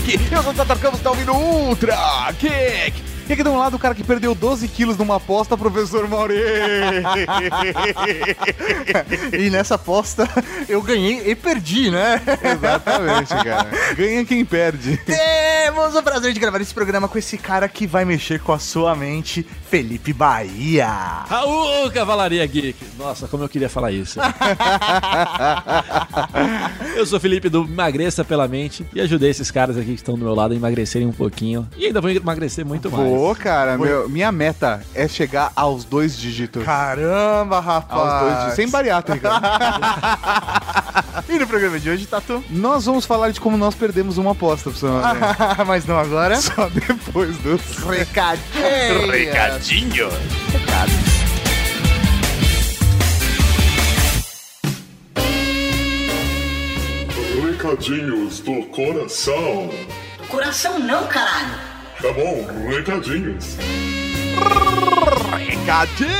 Geek. Eu sou o Tatar Campos, tá ouvindo Ultra Geek. E aqui de um lado o cara que perdeu 12 quilos numa aposta, professor Mauri. e nessa aposta eu ganhei e perdi, né? Exatamente, cara. Ganha quem perde. Temos o prazer de gravar esse programa com esse cara que vai mexer com a sua mente, Felipe Bahia. Raul, Cavalaria Geek. Nossa, como eu queria falar isso. eu sou Felipe do Emagreça pela Mente e ajudei esses caras aqui que estão do meu lado a emagrecerem um pouquinho. E ainda vou emagrecer muito mais. Pô, cara, meu, minha meta é chegar aos dois dígitos. Caramba, rapaz. Aos dois dígitos. Sem bariátrica. e no programa de hoje, Tatu? Nós vamos falar de como nós perdemos uma aposta, professor. Mas não agora. Só depois dos recadinhos. Recadinho. Recados. Recadinhos do coração. Coração não, caralho. Tá bom, recadinhos. Recadinhos,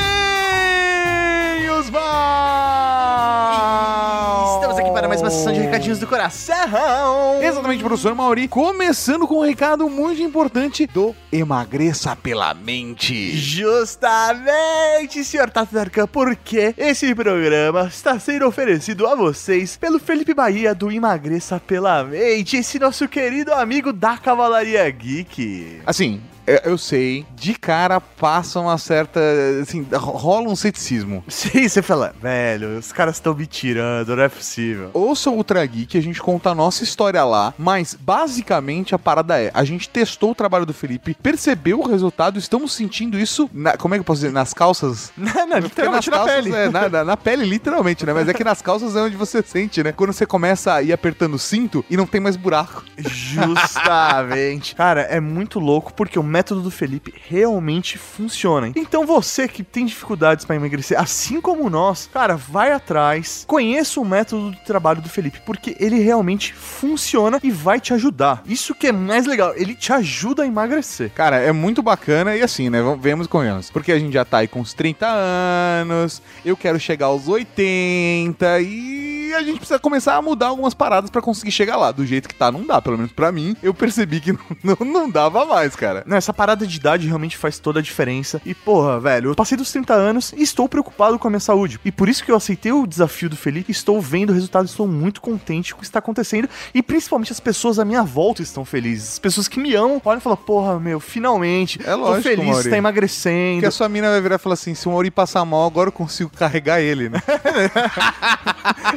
mal! Para mais uma sessão de recadinhos do coração. Exatamente, professor Mauri. Começando com um recado muito importante do Emagreça pela Mente. Justamente, senhor Tato Darkan, porque esse programa está sendo oferecido a vocês pelo Felipe Bahia do Emagreça pela Mente, esse nosso querido amigo da Cavalaria Geek. Assim, eu, eu sei, de cara passa uma certa. Assim, rola um ceticismo. Sim, você fala, velho, os caras estão me tirando, não é possível. Ouça o Ultra Geek, a gente conta a nossa história lá, mas basicamente a parada é: a gente testou o trabalho do Felipe, percebeu o resultado, estamos sentindo isso. na- como é que eu posso dizer? Nas calças? Não, não, Porque nas literalmente na calças, pele. É, na, na- na pele, literalmente, né? Mas é que nas calças é onde você sente, né? Quando você começa a ir apertando o cinto e não tem mais buraco. Justamente. Cara, é muito louco porque o método do Felipe realmente funciona. Então você que tem dificuldades pra emagrecer, assim como nós, cara, vai atrás, conheça o método de trabalho do Felipe, porque ele realmente funciona e vai te ajudar. Isso que é mais legal, ele te ajuda a emagrecer. Cara, é muito bacana e assim, né? Vemos com elas. Porque a gente já tá aí com uns 30 anos, eu quero chegar aos 80 e a gente precisa começar a mudar algumas paradas pra conseguir chegar lá. Do jeito que tá, não dá. Pelo menos pra mim, eu percebi que não, não, não dava mais, cara. Não, essa parada de idade realmente faz toda a diferença. E, porra, velho, eu passei dos 30 anos e estou preocupado com a minha saúde. E por isso que eu aceitei o desafio do Felipe, estou vendo o resultado, estou muito contente com o que está acontecendo. E principalmente as pessoas à minha volta estão felizes. As pessoas que me amam olham e falam, porra, meu, finalmente. É lógico, tô feliz, Mauri. está Porque emagrecendo. a sua mina vai virar e falar assim: se o Mauri passar mal, agora eu consigo carregar ele, né?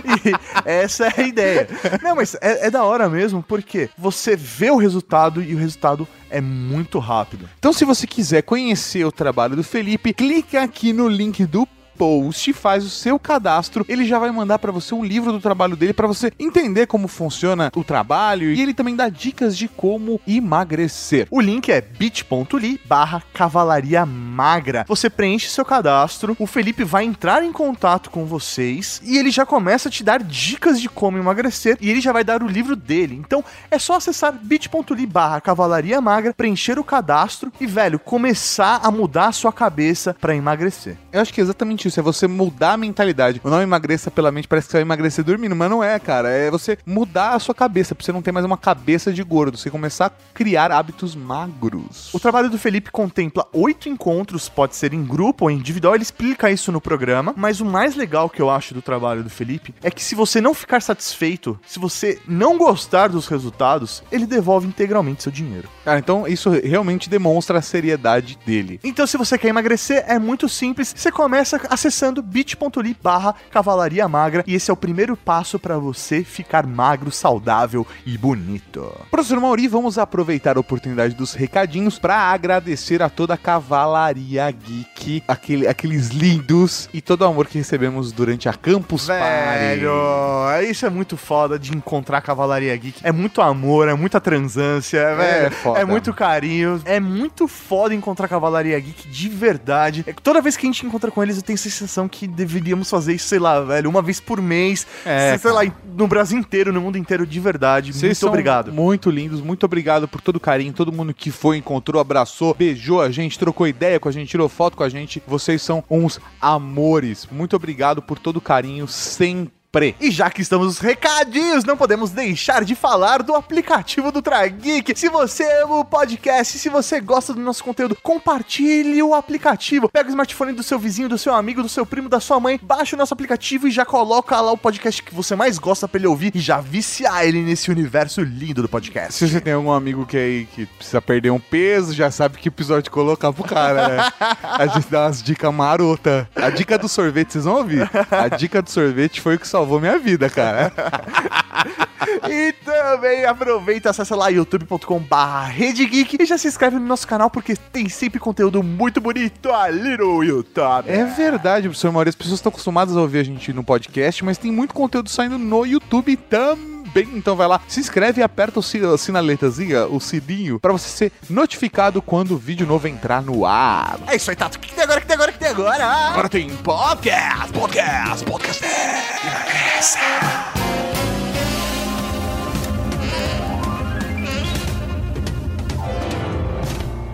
Essa é a ideia. Não, mas é, é da hora mesmo, porque você vê o resultado e o resultado é muito rápido. Então, se você quiser conhecer o trabalho do Felipe, clica aqui no link do post, faz o seu cadastro, ele já vai mandar pra você um livro do trabalho dele pra você entender como funciona o trabalho e ele também dá dicas de como emagrecer. O link é bit.ly barra cavalaria magra. Você preenche seu cadastro, o Felipe vai entrar em contato com vocês e ele já começa a te dar dicas de como emagrecer e ele já vai dar o livro dele. Então é só acessar bit.ly barra cavalaria magra, preencher o cadastro e, velho, começar a mudar a sua cabeça pra emagrecer. Eu acho que é exatamente isso, é você mudar a mentalidade. O não emagreça pela mente, parece que você vai emagrecer dormindo, mas não é, cara. É você mudar a sua cabeça, pra você não ter mais uma cabeça de gordo, você começar a criar hábitos magros. O trabalho do Felipe contempla oito encontros, pode ser em grupo ou individual, ele explica isso no programa, mas o mais legal que eu acho do trabalho do Felipe é que se você não ficar satisfeito, se você não gostar dos resultados, ele devolve integralmente seu dinheiro. Cara, então isso realmente demonstra a seriedade dele. Então se você quer emagrecer, é muito simples, você começa acessando bit.ly barra cavalaria magra e esse é o primeiro passo para você ficar magro, saudável e bonito. Professor Mauri, vamos aproveitar a oportunidade dos recadinhos para agradecer a toda a Cavalaria Geek, aquele, aqueles lindos e todo o amor que recebemos durante a Campus Velho, Party. isso é muito foda de encontrar a Cavalaria Geek. É muito amor, é muita transância, é, velho, foda. é muito carinho. É muito foda encontrar a Cavalaria Geek de verdade. É que toda vez que a gente encontra com eles, eu tenho sensação que deveríamos fazer isso, sei lá, velho, uma vez por mês. É, sei lá, no Brasil inteiro, no mundo inteiro, de verdade. Vocês muito são obrigado. Muito lindos, muito obrigado por todo o carinho, todo mundo que foi, encontrou, abraçou, beijou a gente, trocou ideia com a gente, tirou foto com a gente. Vocês são uns amores. Muito obrigado por todo o carinho sempre. E já que estamos nos recadinhos, não podemos deixar de falar do aplicativo do Trageek. Se você ama o podcast, se você gosta do nosso conteúdo, compartilhe o aplicativo. Pega o smartphone do seu vizinho, do seu amigo, do seu primo, da sua mãe, baixa o nosso aplicativo e já coloca lá o podcast que você mais gosta pra ele ouvir e já viciar ele nesse universo lindo do podcast. Se você tem algum amigo que aí que precisa perder um peso, já sabe que episódio colocar pro cara, né? A gente dá umas dicas marota. A dica do sorvete, vocês vão ouvir. A dica do sorvete foi o que salvou minha vida, cara. E também aproveita, acessa lá youtube.com barra Geek e já se inscreve no nosso canal porque tem sempre conteúdo muito bonito ali no YouTube. É verdade, professor Maurício. As pessoas estão acostumadas a ouvir a gente no podcast, mas tem muito conteúdo saindo no YouTube também. Então vai lá, se inscreve e aperta o sinaletazinha, o sininho, pra você ser notificado quando o vídeo novo entrar no ar. É isso aí, Tato. O que tem agora? O que tem agora? O que tem agora? Agora tem podcast, podcast, podcast.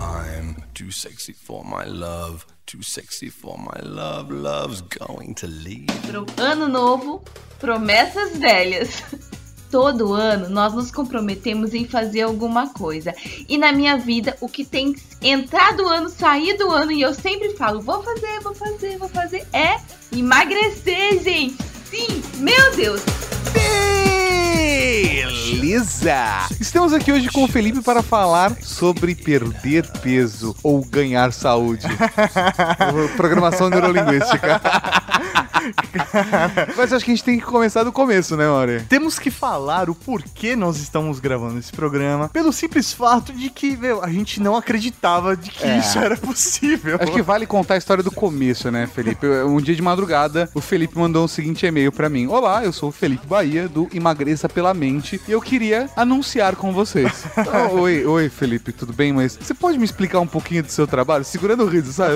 I'm too sexy for my love, too sexy for my love. Love's going to leave. Pro ano novo, promessas velhas. Todo ano nós nos comprometemos em fazer alguma coisa. E na minha vida, o que tem entrado ano, saído ano, e eu sempre falo: vou fazer, vou fazer, vou fazer, é emagrecer, gente. Sim, meu Deus. Beleza! Estamos aqui hoje com o Felipe para falar sobre perder peso ou ganhar saúde. Programação neurolinguística. Mas acho que a gente tem que começar do começo, né, Mauri? Temos que falar o porquê nós estamos gravando esse programa, pelo simples fato de que, meu, a gente não acreditava de que É. isso era possível. Acho que vale contar a história do começo, né, Felipe? Um dia de madrugada, o Felipe mandou o seguinte e-mail pra mim: Olá, eu sou o Felipe Bahia, do Emagreça pela Mente, e eu queria anunciar com vocês. Oh, oi, oi, Felipe, tudo bem? Mas você pode me explicar um pouquinho do seu trabalho? Segurando o riso, sabe?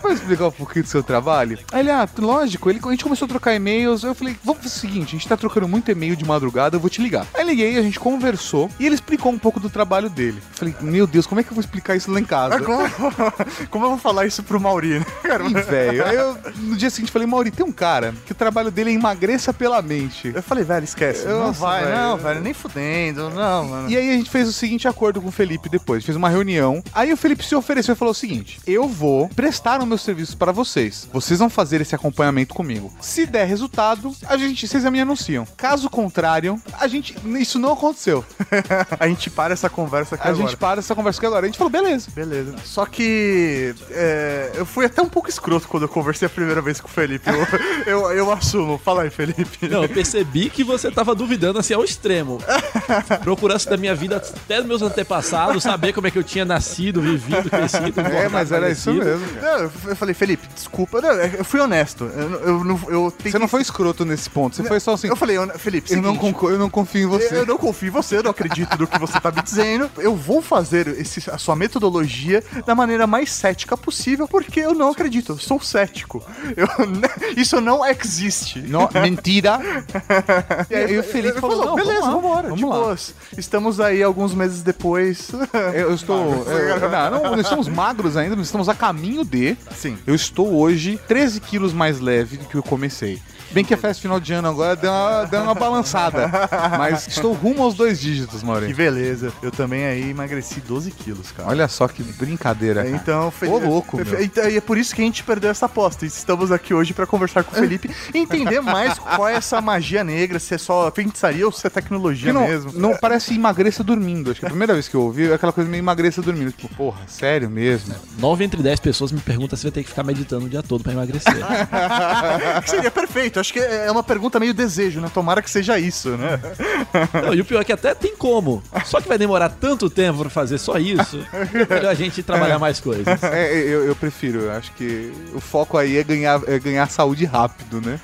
pode explicar um pouquinho do seu trabalho? Aí ele, ah, lógico, ele, a gente começou a trocar e-mails. Eu falei, vamos fazer o seguinte: a gente tá trocando muito e-mail de madrugada, eu vou te ligar. Aí liguei, a gente conversou e ele explicou um pouco do trabalho dele. Falei, meu Deus, como é que eu vou explicar isso lá em casa? Ah, Como, como eu vou falar isso pro Mauri, né? Cara, velho. Aí eu, no dia seguinte, falei, Mauri, tem um cara que o trabalho dele é emagreça pela mente. eu falei, velho, esquece. não Nossa, vai, velho. não, velho, nem fudendo, não, mano. E aí a gente fez o seguinte acordo com o Felipe depois, a gente fez uma reunião. Aí o Felipe se ofereceu e falou o seguinte: eu vou prestar os meus serviços para vocês. Vocês vão fazer esse acompanhamento comigo. Se der resultado, a gente, vocês me anunciam. Caso contrário, a gente, isso não aconteceu. a gente para essa conversa aqui A agora. gente para essa conversa aqui agora. A gente falou, beleza. Beleza. Só que é, eu fui até um pouco escroto quando eu conversei a primeira vez com o Felipe. Eu, eu, eu assumo. Fala aí, Felipe. Não, eu percebi que você tava duvidando assim ao extremo. Procurasse da minha vida até dos meus antepassados, saber como é que eu tinha nascido, vivido, crescido. É, mas era isso falecido. mesmo. Não, eu falei, Felipe, desculpa. Não, eu fui honesto. Eu, eu, não- eu Você não foi escroto nesse ponto, você foi só assim. Eu falei, Felipe, Eu não, seguinte, eu não confio em você. Eu não confio em você, eu não acredito no que você tá me dizendo. Eu vou fazer esse- a sua metodologia da maneira mais cética possível, porque eu não acredito. Eu sou cético. Eu- isso não existe. Não, mentira. E aí o Felipe falou, não, beleza, vamos lá, vambora, vamos de lá. Estamos aí alguns meses depois. Eu, eu estou. eu- não, não, estamos magros ainda, nós estamos a caminho de. Sim. Eu estou hoje 13 quilos mais leve do que eu comecei. Bem que a festa final de ano agora deu uma, deu uma balançada. Mas estou rumo aos dois dígitos, Que Maurício. beleza. Eu também aí emagreci 12 quilos, cara. Olha só que brincadeira. cara. Então, Fe- Ô, louco, Fe-. Então, e é por isso que a gente perdeu essa aposta. E Estamos aqui hoje pra conversar com o Felipe e entender mais qual é essa magia negra, se é só feitiçaria ou se é tecnologia Que não, mesmo. não parece emagreça dormindo. Acho que a primeira vez que eu ouvi é aquela coisa meio emagreça dormindo. Tipo, porra, sério mesmo? Nove entre dez pessoas me perguntam se vai ter que ficar meditando o dia todo pra emagrecer. Que seria perfeito. Acho que é uma pergunta meio desejo, né? Tomara que seja isso, né? Não, e o pior é que até tem como. Só que vai demorar tanto tempo pra fazer só isso. É melhor a gente trabalhar mais coisas. É, eu, eu prefiro. Eu acho que o foco aí é ganhar, é ganhar saúde rápido, né?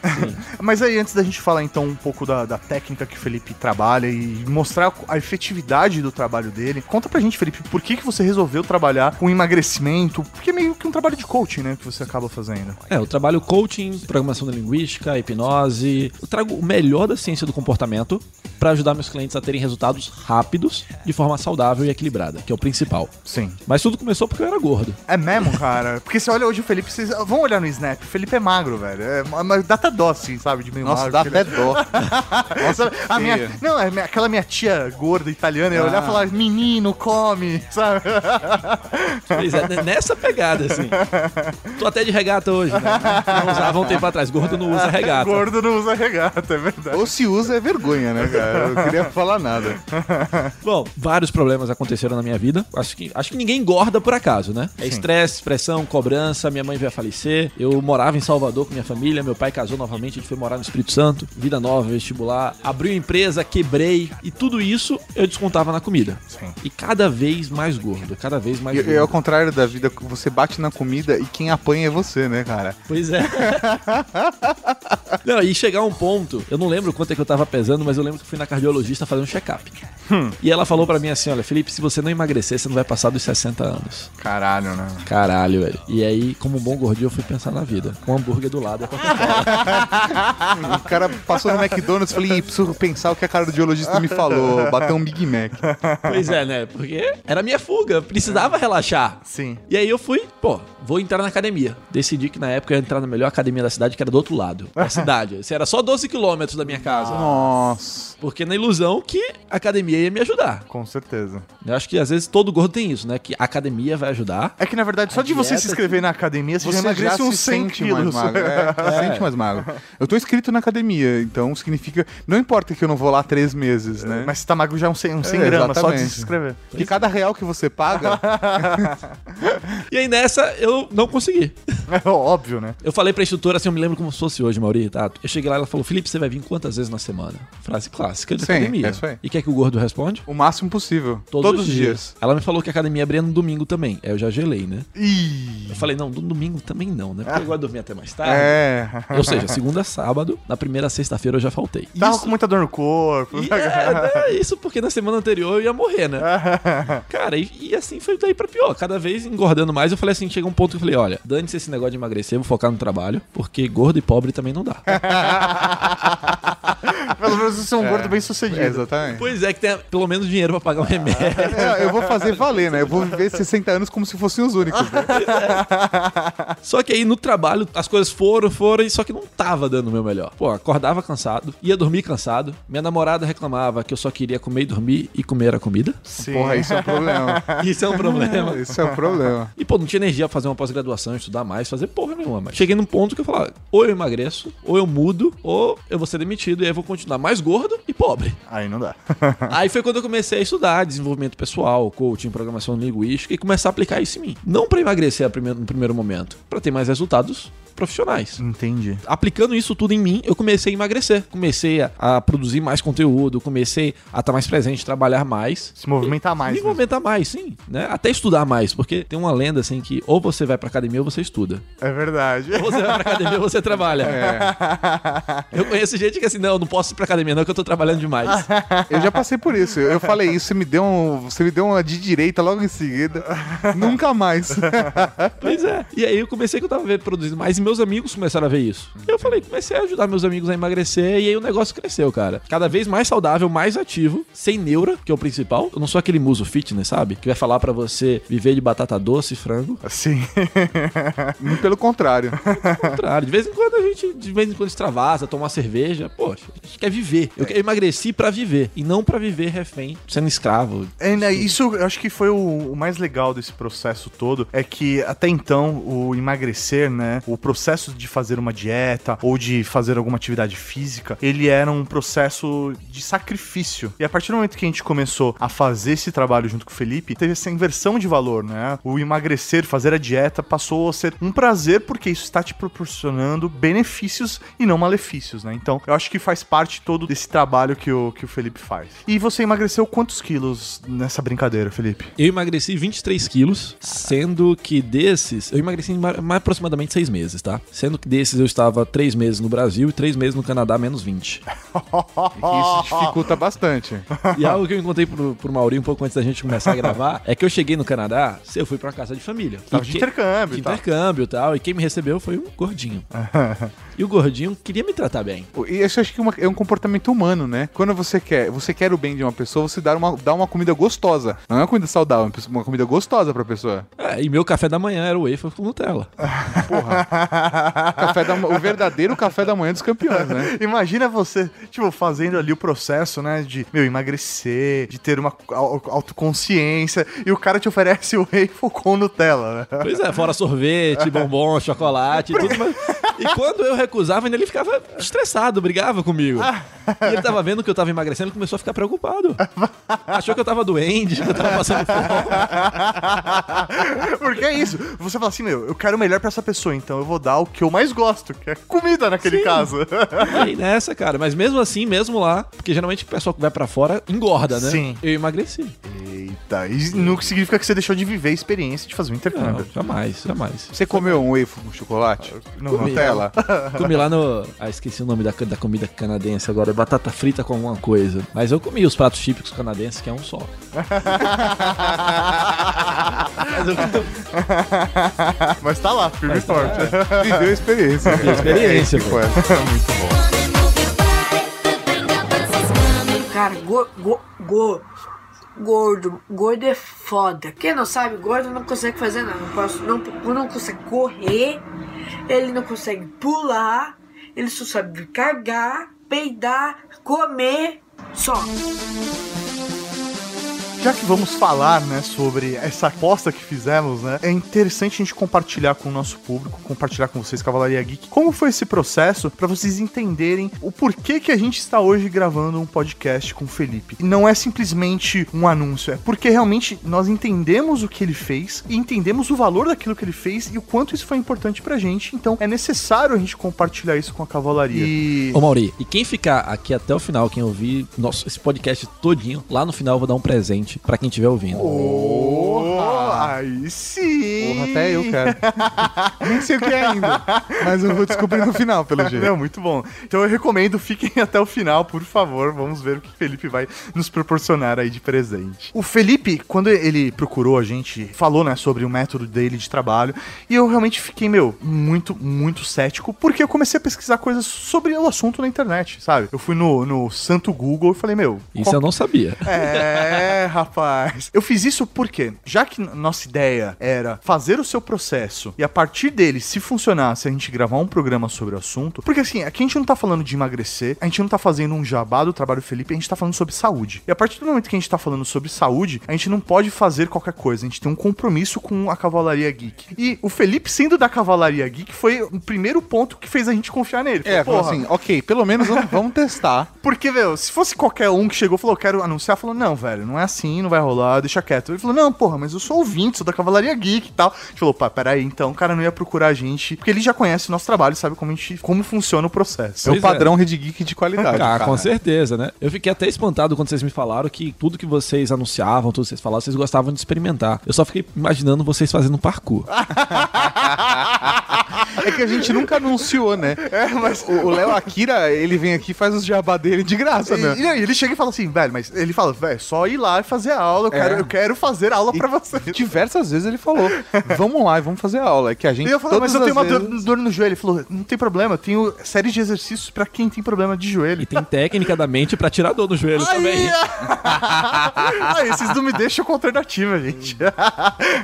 Mas aí, antes da gente falar então um pouco da, da técnica que o Felipe trabalha e mostrar a efetividade do trabalho dele, conta pra gente, Felipe, por que, que você resolveu trabalhar com emagrecimento? Porque é meio que um trabalho de coaching, né? Que você acaba fazendo. É, eu trabalho coaching, programação da linguística hipnose. Eu trago o melhor da ciência do comportamento para ajudar meus clientes a terem resultados rápidos, de forma saudável e equilibrada, que é o principal. Sim. Mas tudo começou porque eu era gordo. É mesmo, cara? Porque você olha hoje o Felipe, vocês vão olhar no Snap, o Felipe é magro, velho. É, mas dá até dó, assim, sabe? De meio Nossa, magro. dá até dó. Nossa, a minha, feia. não, é minha- aquela minha tia gorda italiana, ia olhar e falar, menino, come, sabe? Pois é, n- nessa pegada, assim. Tô até de regata hoje, né? Não usava um tempo atrás. Gordo não usa regata. Gordo não usa regata, é verdade. Ou se usa é vergonha, né, cara? Eu não queria falar nada. Bom, vários problemas aconteceram na minha vida. Acho que, acho que ninguém engorda por acaso, né? É estresse, pressão, cobrança. Minha mãe veio a falecer. Eu morava em Salvador com minha família. Meu pai casou novamente. A gente foi morar no Espírito Santo. Vida nova, vestibular. Abri uma empresa, quebrei. E tudo isso eu descontava na comida. Sim. E cada vez mais gordo. Cada vez mais E, gordo. e ao contrário da vida, você bate na comida e quem apanha é você, né, cara? Pois é. não, e chegar a um ponto, eu não lembro quanto é que eu tava pesando, mas eu lembro que eu fui na cardiologista fazer um check-up. E ela falou pra mim assim: olha, Felipe, se você não emagrecer, você não vai passar dos 60 anos. Caralho, né? Caralho, velho. E aí, como um bom gordinho, eu fui pensar na vida. Com um hambúrguer do lado a Coca-Cola. O cara passou no McDonald's e falei, "Ih, preciso pensar o que a cardiologista me falou. Bateu um Big Mac. pois é, né? Porque era a minha fuga, precisava relaxar. Sim. E aí eu fui, pô, vou entrar na academia. Decidi que na época eu ia entrar na melhor academia da cidade, que era do outro lado. Da cidade. Isso era só 12 quilômetros da minha casa. Nossa. Porque na ilusão que a academia ia me ajudar. Com certeza. Eu acho que às vezes todo gordo tem isso, né? Que a academia vai ajudar. É que na verdade, só de você se inscrever na academia, você, já Você já emagrece se uns 100 sente mais quilos. magro. É, se sente mais magro. Eu tô inscrito na academia, então significa. Não importa que eu não vou lá três meses, né? Mas você tá magro já uns 100, uns 100 É, gramas, só de se inscrever. Porque cada real que você paga. E aí nessa eu não consegui. É óbvio, né? Eu falei pra instrutora, assim, eu me lembro como se fosse hoje, Mauri, Eu cheguei lá e ela falou, Felipe, você vai vir quantas vezes na semana? Frase clássica de Sim, academia. é isso aí. E quer que o gordo responde? o máximo possível. Todos, os dias. Ela me falou que a academia abria no domingo também. Aí eu já gelei, né? Ih. Eu falei, não, no domingo também não, né? Porque eu gosto de dormir até mais tarde. É. Ou seja, segunda sábado, na primeira sexta-feira eu já faltei. Tava Isso- com muita dor no corpo. E é, é, isso porque na semana anterior eu ia morrer, né? Cara, e, e assim foi daí pra pior. Cada vez engordando mais, eu falei assim: chega um ponto que eu falei: olha, dane-se esse negócio de emagrecer, vou focar no trabalho, porque gordo e pobre também não dá. Pelo menos você é um gordo bem sucedido. É, exatamente. pois é, que tem pelo menos dinheiro pra pagar um remédio. É, eu vou fazer valer, né? Eu vou viver 60 anos como se fossem os únicos. né? Só que aí no trabalho as coisas foram, foram, e só que não tava dando o meu melhor. Pô, acordava cansado, ia dormir cansado. Minha namorada reclamava que eu só queria comer e dormir e comer a comida. Sim. Porra, isso é um problema. Isso é um problema. Isso é um problema. E, pô, não tinha energia pra fazer uma pós-graduação, estudar mais, fazer porra nenhuma. Mas cheguei num ponto que eu falava, ou eu emagreço, ou eu mudo, ou eu vou ser demitido e aí eu vou continuar mais gordo e pobre. Aí não dá. aí foi quando eu comecei a estudar desenvolvimento pessoal, coaching, programação linguística e começar a aplicar isso em mim. Não pra emagrecer no primeiro momento, pra ter mais resultados profissionais. Entendi. Aplicando isso tudo em mim, eu comecei a emagrecer. Comecei a, a produzir mais conteúdo, comecei a estar mais presente, trabalhar mais. Se movimentar mais. Me mesmo. movimentar mais, sim. Né? Até estudar mais, porque tem uma lenda assim que ou você vai pra academia ou você estuda. É verdade. Ou você vai pra academia ou você trabalha. Eu conheço gente que assim, não, não posso ir pra academia, não, que eu tô trabalhando demais. Eu já passei por isso. Eu falei isso, você me deu, um, você me deu uma de direita logo em seguida. Nunca mais. pois é. E aí eu comecei que eu tava produzindo mais meus amigos começaram a ver isso. Eu falei, comecei a ajudar meus amigos a emagrecer e aí o negócio cresceu, cara. Cada vez mais saudável, mais ativo, sem neura, que é o principal. Eu não sou aquele muso fitness, sabe? Que vai falar pra você viver de batata doce e frango. Sim. Pelo contrário. Ao contrário, de vez em quando a gente, de vez em quando extravasa, toma uma cerveja. Poxa, a gente quer viver. Eu, eu emagreci pra viver e não pra viver refém, sendo escravo. É, né, isso eu acho que foi o, o mais legal desse processo todo, é que até então o emagrecer, né, o processo de fazer uma dieta ou de fazer alguma atividade física, ele era um processo de sacrifício. E a partir do momento que a gente começou a fazer esse trabalho junto com o Felipe, teve essa inversão de valor, né? O emagrecer, fazer a dieta passou a ser um prazer porque isso está te proporcionando benefícios e não malefícios, né? Então, eu acho que faz parte todo desse trabalho que o, que o Felipe faz. E você emagreceu quantos quilos nessa brincadeira, Felipe? Eu emagreci 23 quilos, sendo que desses, eu emagreci em aproximadamente seis meses. Meses, tá? Sendo que desses eu estava três meses no Brasil e três meses no Canadá, menos 20. Isso dificulta bastante. E algo que eu encontrei pro, pro Mauri um pouco antes da gente começar a gravar é que eu cheguei no Canadá, eu fui pra casa de família. Tava de que- intercâmbio de e tal. intercâmbio e tal. E quem me recebeu foi um gordinho. e o gordinho queria me tratar bem. E isso eu acho que é uma- é um comportamento humano, né? Quando você quer, você quer o bem de uma pessoa, você dá uma, dá uma comida gostosa. Não é uma comida saudável, é uma comida gostosa pra pessoa. É, e meu café da manhã era o wafer com Nutella. Porra. Café da- o verdadeiro café da manhã dos campeões, né? Imagina você, tipo, fazendo ali o processo, né, de, meu, emagrecer, de ter uma au- autoconsciência, e o cara te oferece o waffle com Nutella, né? Pois é, fora sorvete, bombom, chocolate, tudo. Mas... E quando eu recusava, ainda ele ficava estressado, brigava comigo. E ele tava vendo que eu tava emagrecendo, ele começou a ficar preocupado. Achou que eu tava doente, que eu tava passando fome. Porque é isso. Você fala assim, meu, eu quero o melhor pra essa pessoa, então eu vou dar o que eu mais gosto, que é comida naquele caso. Aí nessa, cara. Mas mesmo assim, mesmo lá, porque geralmente o pessoal que vai pra fora engorda, né? Sim. Eu emagreci. Eita, e não significa que você deixou de viver a experiência de fazer um Não, intercâmbio. jamais, jamais. Você comeu um waffle com chocolate? Não, Com Nutella? Comi lá no. Ah, esqueci o nome da, da comida canadense agora. é Batata frita com alguma coisa. Mas eu comi os pratos típicos canadenses, que é um só. Mas eu Mas tá lá, firme e forte. Viveu a experiência. Viveu a experiência, É, pô. foi. Cara, go, go, go- gordo, gordo é foda. Quem não sabe, gordo não consegue fazer nada. Não, posso, não, não consegue correr, ele não consegue pular, ele só sabe cagar, peidar, comer, só. Já que vamos falar, né, sobre essa aposta que fizemos, né, é interessante a gente compartilhar com o nosso público, compartilhar com vocês, Cavalaria Geek, como foi esse processo pra vocês entenderem o porquê que a gente está hoje gravando um podcast com o Felipe. E não é simplesmente um anúncio, é porque realmente nós entendemos o que ele fez e entendemos o valor daquilo que ele fez e o quanto isso foi importante pra gente. Então é necessário a gente compartilhar isso com a Cavalaria. E Ô Mauri, e quem ficar aqui até o final, quem ouvir nosso, esse podcast todinho, lá no final eu vou dar um presente pra quem estiver ouvindo. Oh, aí sim! Porra, até eu quero. Nem sei o que é ainda. Mas eu vou descobrir no final, pelo jeito. Não, muito bom. Então eu recomendo, fiquem até o final, por favor. Vamos ver o que o Felipe vai nos proporcionar aí de presente. O Felipe, quando ele procurou a gente, falou, né, sobre o método dele de trabalho. E eu realmente fiquei, meu, muito, muito cético, porque eu comecei a pesquisar coisas sobre o assunto na internet, sabe? Eu fui no, no santo Google e falei, meu. Isso qual eu não sabia. é, rapaz. Eu fiz isso porque, já que nossa ideia era fazer o seu processo e a partir dele, se funcionasse, a gente gravar um programa sobre o assunto. Porque assim, aqui a gente não tá falando de emagrecer, a gente não tá fazendo um jabá do trabalho do Felipe, a gente tá falando sobre saúde. E a partir do momento que a gente tá falando sobre saúde, a gente não pode fazer qualquer coisa, a gente tem um compromisso com a Cavalaria Geek. E o Felipe, sendo da Cavalaria Geek, foi o primeiro ponto que fez a gente confiar nele. É, falou assim, ok, pelo menos vamos, vamos testar. Porque, meu, se fosse qualquer um que chegou e falou, quero anunciar, falou, não, velho, não é assim, não vai rolar, deixa quieto. Ele falou, não, porra, mas eu sou ouvinte, sou da Cavalaria Geek e tal. A gente falou, pá, peraí, então o cara não ia procurar a gente, porque ele já conhece o nosso trabalho, sabe como, a gente, como funciona o processo. É o Pois padrão Red Geek de qualidade. Ah, cara. com certeza, né? Eu fiquei até espantado quando vocês me falaram que tudo que vocês anunciavam, tudo que vocês falavam, vocês gostavam de experimentar. Eu só fiquei imaginando vocês fazendo um parkour. É que a gente nunca anunciou, né? É, mas... O Léo Akira, ele vem aqui e faz os jabá dele de graça, E, né? e aí ele chega e fala assim, velho, mas ele fala, velho, só ir lá e fazer a aula, eu, É. quero, eu quero fazer aula pra você. Diversas vezes ele falou: vamos lá e vamos fazer aula. É que a gente. E eu falei, mas eu tenho uma vezes- dor no joelho. Ele falou, não tem problema, eu tenho série de exercícios pra quem tem problema de joelho. E tem técnica da mente pra tirar dor no joelho também. Aí, vocês não me deixam com alternativa, gente.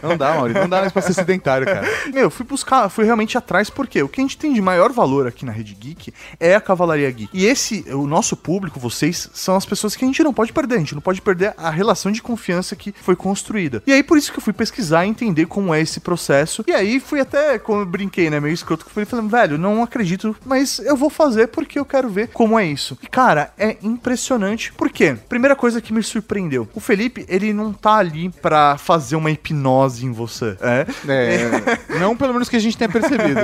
Não dá, Mauri, não dá mais pra ser sedentário, cara. Meu, fui buscar, fui realmente atrás, porque o que a gente tem de maior valor aqui na Rede Geek é a Cavalaria Geek. E esse, o nosso público, vocês, são as pessoas que a gente não pode perder. A gente não pode perder a relação de confiança que foi construída. E aí, por isso que eu fui pesquisar e entender como é esse processo. E aí, fui até, como eu brinquei, né, meio escroto, que fui falando, velho, não acredito, mas eu vou fazer porque eu quero ver como é isso. E, cara, é impressionante. Por quê? Primeira coisa que me surpreendeu. O Felipe, ele não tá ali pra fazer uma hipnose em você. É. É, não pelo menos que a gente tenha percebido.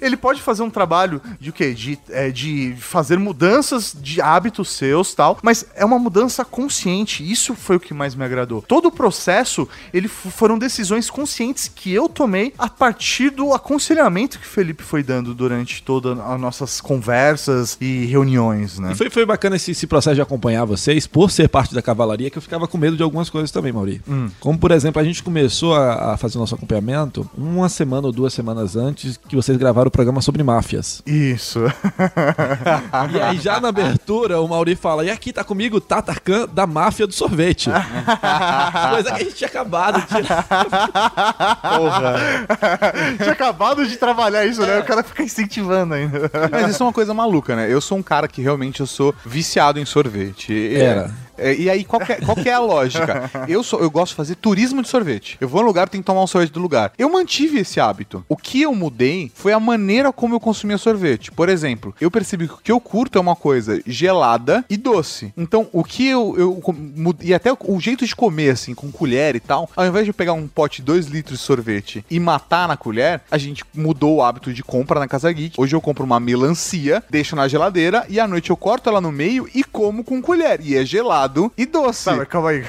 ele pode fazer um trabalho de o quê? De, é, de fazer mudanças de hábitos seus tal, mas é uma mudança consciente. Isso foi o que mais me agradou. Todo o processo, ele foram decisões conscientes que eu tomei a partir do aconselhamento que o Felipe foi dando durante todas as nossas conversas e reuniões, né? E foi, foi bacana esse, esse processo de acompanhar vocês, por ser parte da cavalaria, que eu ficava com medo de algumas coisas também, Mauri. Como, por exemplo, a gente começou a, a fazer o nosso acompanhamento uma semana ou duas semanas antes que vocês gravaram o programa sobre máfias. Isso. E aí, já na abertura, o Mauri fala: E aqui tá comigo o Tatarkan da máfia do sorvete. Coisa que a gente tinha acabado de tirar. Tinha acabado de trabalhar isso, né? O cara fica incentivando ainda. Mas isso é uma coisa maluca, né? Eu sou um cara que realmente eu sou viciado em sorvete. Era. É, e aí, qual que, é, qual que é a lógica? Eu, sou, eu gosto de fazer turismo de sorvete. Eu vou no lugar, tenho que tomar um sorvete do lugar. Eu mantive esse hábito. O que eu mudei foi a maneira como eu consumia sorvete. Por exemplo, eu percebi que o que eu curto é uma coisa gelada e doce. Então, o que eu. eu e até o, o jeito de comer, assim, com colher e tal, ao invés de eu pegar um pote de 2 litros de sorvete e matar na colher, a gente mudou o hábito de compra na Casa Geek. Hoje eu compro uma melancia, deixo na geladeira e à noite eu corto ela no meio e como com colher. E é gelado e doce. Tá, mas calma aí.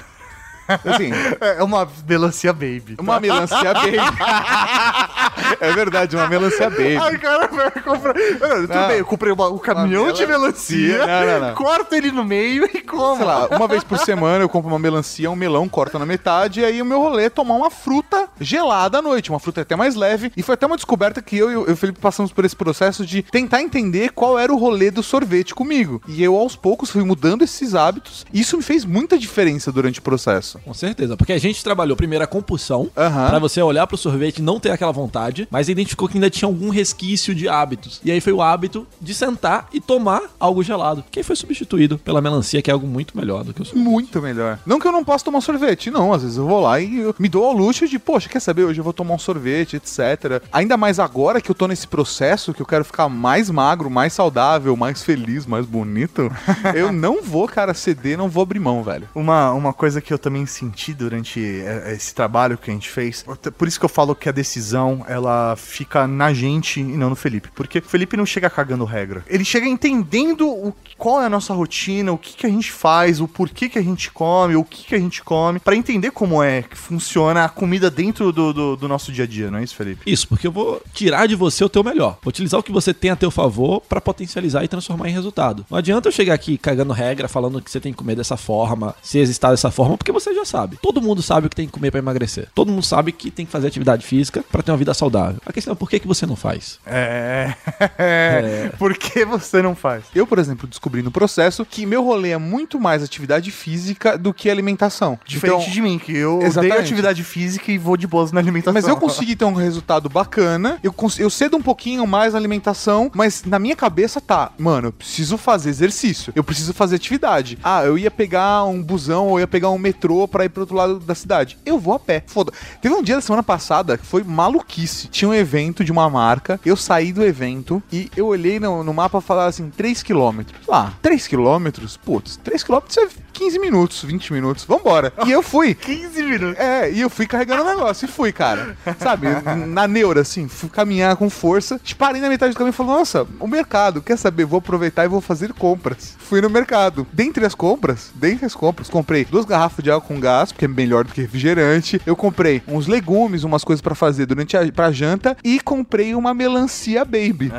Assim, É uma melancia baby. uma melancia baby. é verdade, uma melancia baby. Ai, cara, vai comprar. Tudo Não. bem, eu comprei uma- um caminhão Uma de melancia, Não, não, não. corto ele no meio e como. Sei lá, uma vez por semana eu compro uma melancia, um melão, corto na metade, e aí o meu rolê é tomar uma fruta gelada à noite, uma fruta até mais leve. E foi até uma descoberta que eu e o Felipe passamos por esse processo de tentar entender qual era o rolê do sorvete comigo. E eu, aos poucos, fui mudando esses hábitos, e isso me fez muita diferença durante o processo. Com certeza, porque a gente trabalhou primeiro a compulsão, Aham. pra você olhar pro sorvete e não ter aquela vontade, mas identificou que ainda tinha algum resquício de hábitos. E aí foi o hábito de sentar e tomar algo gelado, que aí foi substituído pela melancia, que é algo muito melhor do que o sorvete. Muito melhor. Não que eu não possa tomar sorvete, não. Às vezes eu vou lá e eu me dou ao luxo de, poxa, quer saber? Hoje eu vou tomar um sorvete, etc. Ainda mais agora que eu tô nesse processo, que eu quero ficar mais magro, mais saudável, mais feliz, mais bonito. eu não vou, cara, ceder, não vou abrir mão, velho. Uma, uma coisa que eu também senti durante é, esse trabalho que a gente fez, por isso que eu falo que a decisão ela fica na gente e não no Felipe, porque o Felipe não chega cagando regra. Ele chega entendendo o, qual é a nossa rotina, o que, que a gente faz, o porquê que a gente come, o que, que a gente come, pra entender como é que funciona a comida dentro do, do, do nosso dia a dia, não é isso, Felipe? Isso, porque eu vou tirar de você o teu melhor. Vou utilizar o que você tem a teu favor pra potencializar e transformar em resultado. Não adianta eu chegar aqui cagando regra, falando que você tem que comer dessa forma, se existar dessa forma, porque você já sabe. Todo mundo sabe o que tem que comer pra emagrecer. Todo mundo sabe que tem que fazer atividade física pra ter uma vida saudável. A questão é por que, que você não faz? É. Por que você não faz? Eu, por exemplo, descobri no processo que meu rolê é muito mais atividade física do que alimentação. Diferente Então, de mim, que eu odeio Exatamente. atividade física e vou de boas na alimentação. Mas eu consegui ter um resultado bacana. Eu, eu cedo um pouquinho mais na alimentação, mas na minha cabeça tá, mano, eu preciso fazer exercício. Eu preciso fazer atividade. Ah, eu ia pegar um busão ou ia pegar um metrô pra ir pro outro lado da cidade. Eu vou a pé. Foda. Teve um dia da semana passada que foi maluquice. Tinha um evento de uma marca. Eu saí do evento e eu olhei no, no mapa e falava assim: 3 quilômetros. Ah, 3 quilômetros? Putz, 3 quilômetros é 15 minutos, 20 minutos. Vambora. E eu fui. 15 minutos. É, e eu fui carregando o negócio e fui, cara. Sabe, na neura, assim, fui caminhar com força. Parei na metade do caminho e falei, nossa, o mercado, quer saber? Vou aproveitar e vou fazer compras. Fui no mercado. Dentre as compras, dentre as compras, comprei duas garrafas de água com gás, porque é melhor do que refrigerante. Eu comprei uns legumes, umas coisas pra fazer durante a pra janta e comprei uma melancia baby.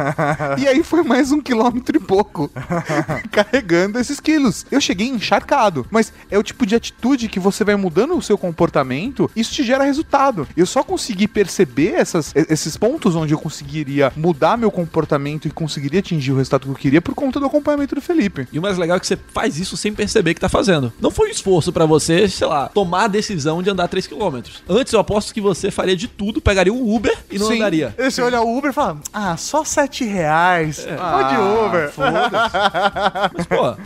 e aí foi mais um quilômetro e pouco carregando esses quilos. Eu cheguei encharcado, mas é o tipo de atitude que você vai mudando o seu comportamento, isso te gera resultado. Eu só consegui perceber essas, esses pontos onde eu conseguiria mudar meu comportamento e conseguiria atingir o resultado que eu queria por conta do acompanhamento do Felipe. E o mais legal é que você faz isso sem perceber que tá fazendo. Não foi um esforço pra você, sei lá, tomar a decisão de andar 3km. Antes eu aposto que você faria de tudo, pegaria um Uber e não Sim. andaria. Aí Você olha o Uber e fala, ah, só 7 reais. Pode Uber. Mas, pô,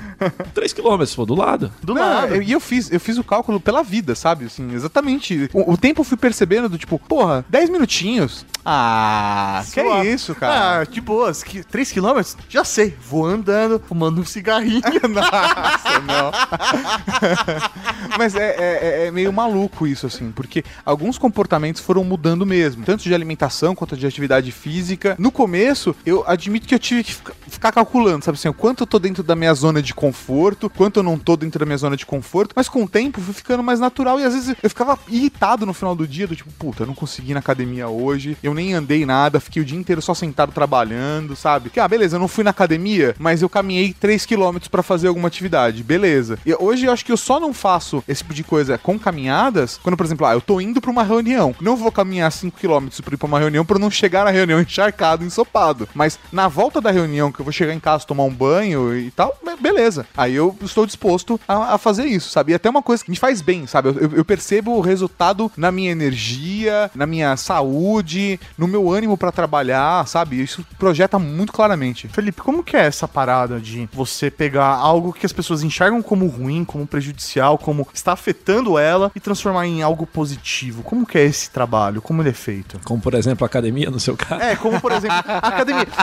3km, pô, do lado. Do Não, lado. eu- E eu fiz, eu fiz o cálculo pela vida, sabe? Assim, exatamente. O, o tempo eu fui percebendo do tipo, porra, 10 minutinhos. Ah, que é isso, cara? Ah, de boas. 3 quilômetros? Já sei. Vou andando, fumando um cigarrinho. Nossa, não. Mas é, é- é meio maluco isso, assim, porque alguns comportamentos foram mudando mesmo, tanto de alimentação quanto de atividade física. No começo, eu admito que eu tive que fica- ficar calculando, sabe assim, o quanto eu tô dentro da minha zona de conforto, quanto eu não tô dentro da minha zona de conforto, mas com o tempo foi ficando mais natural e às vezes eu ficava irritado no final do dia, do tipo, puta, eu não consegui ir na academia hoje, eu nem andei nada, fiquei o dia inteiro só sentado trabalhando, sabe? Que, ah, beleza, eu não fui na academia, mas eu caminhei 3km pra fazer alguma atividade, beleza. E hoje eu acho que eu só não faço esse tipo de coisa com caminhadas, quando, por exemplo, ah, eu tô indo pra uma reunião, não vou caminhar 5km pra ir pra uma reunião eu não chegar na reunião encharcado, ensopado. Mas na volta da reunião, que eu vou chegar em casa, tomar um banho e tal, be- beleza. Aí eu estou disposto a, a fazer isso, sabe? E até uma coisa que me faz bem, sabe? Eu, eu- eu percebo o resultado na minha energia, na minha saúde, no meu ânimo pra trabalhar, sabe? Isso projeta muito claramente. Felipe, como que é essa parada de você pegar algo que as pessoas enxergam como ruim, como prejudicial, como está afetando ela e transformar em algo positivo? Como que é esse trabalho? Como ele é feito? Como, por exemplo, a academia, no seu caso. É, como por exemplo, a academia.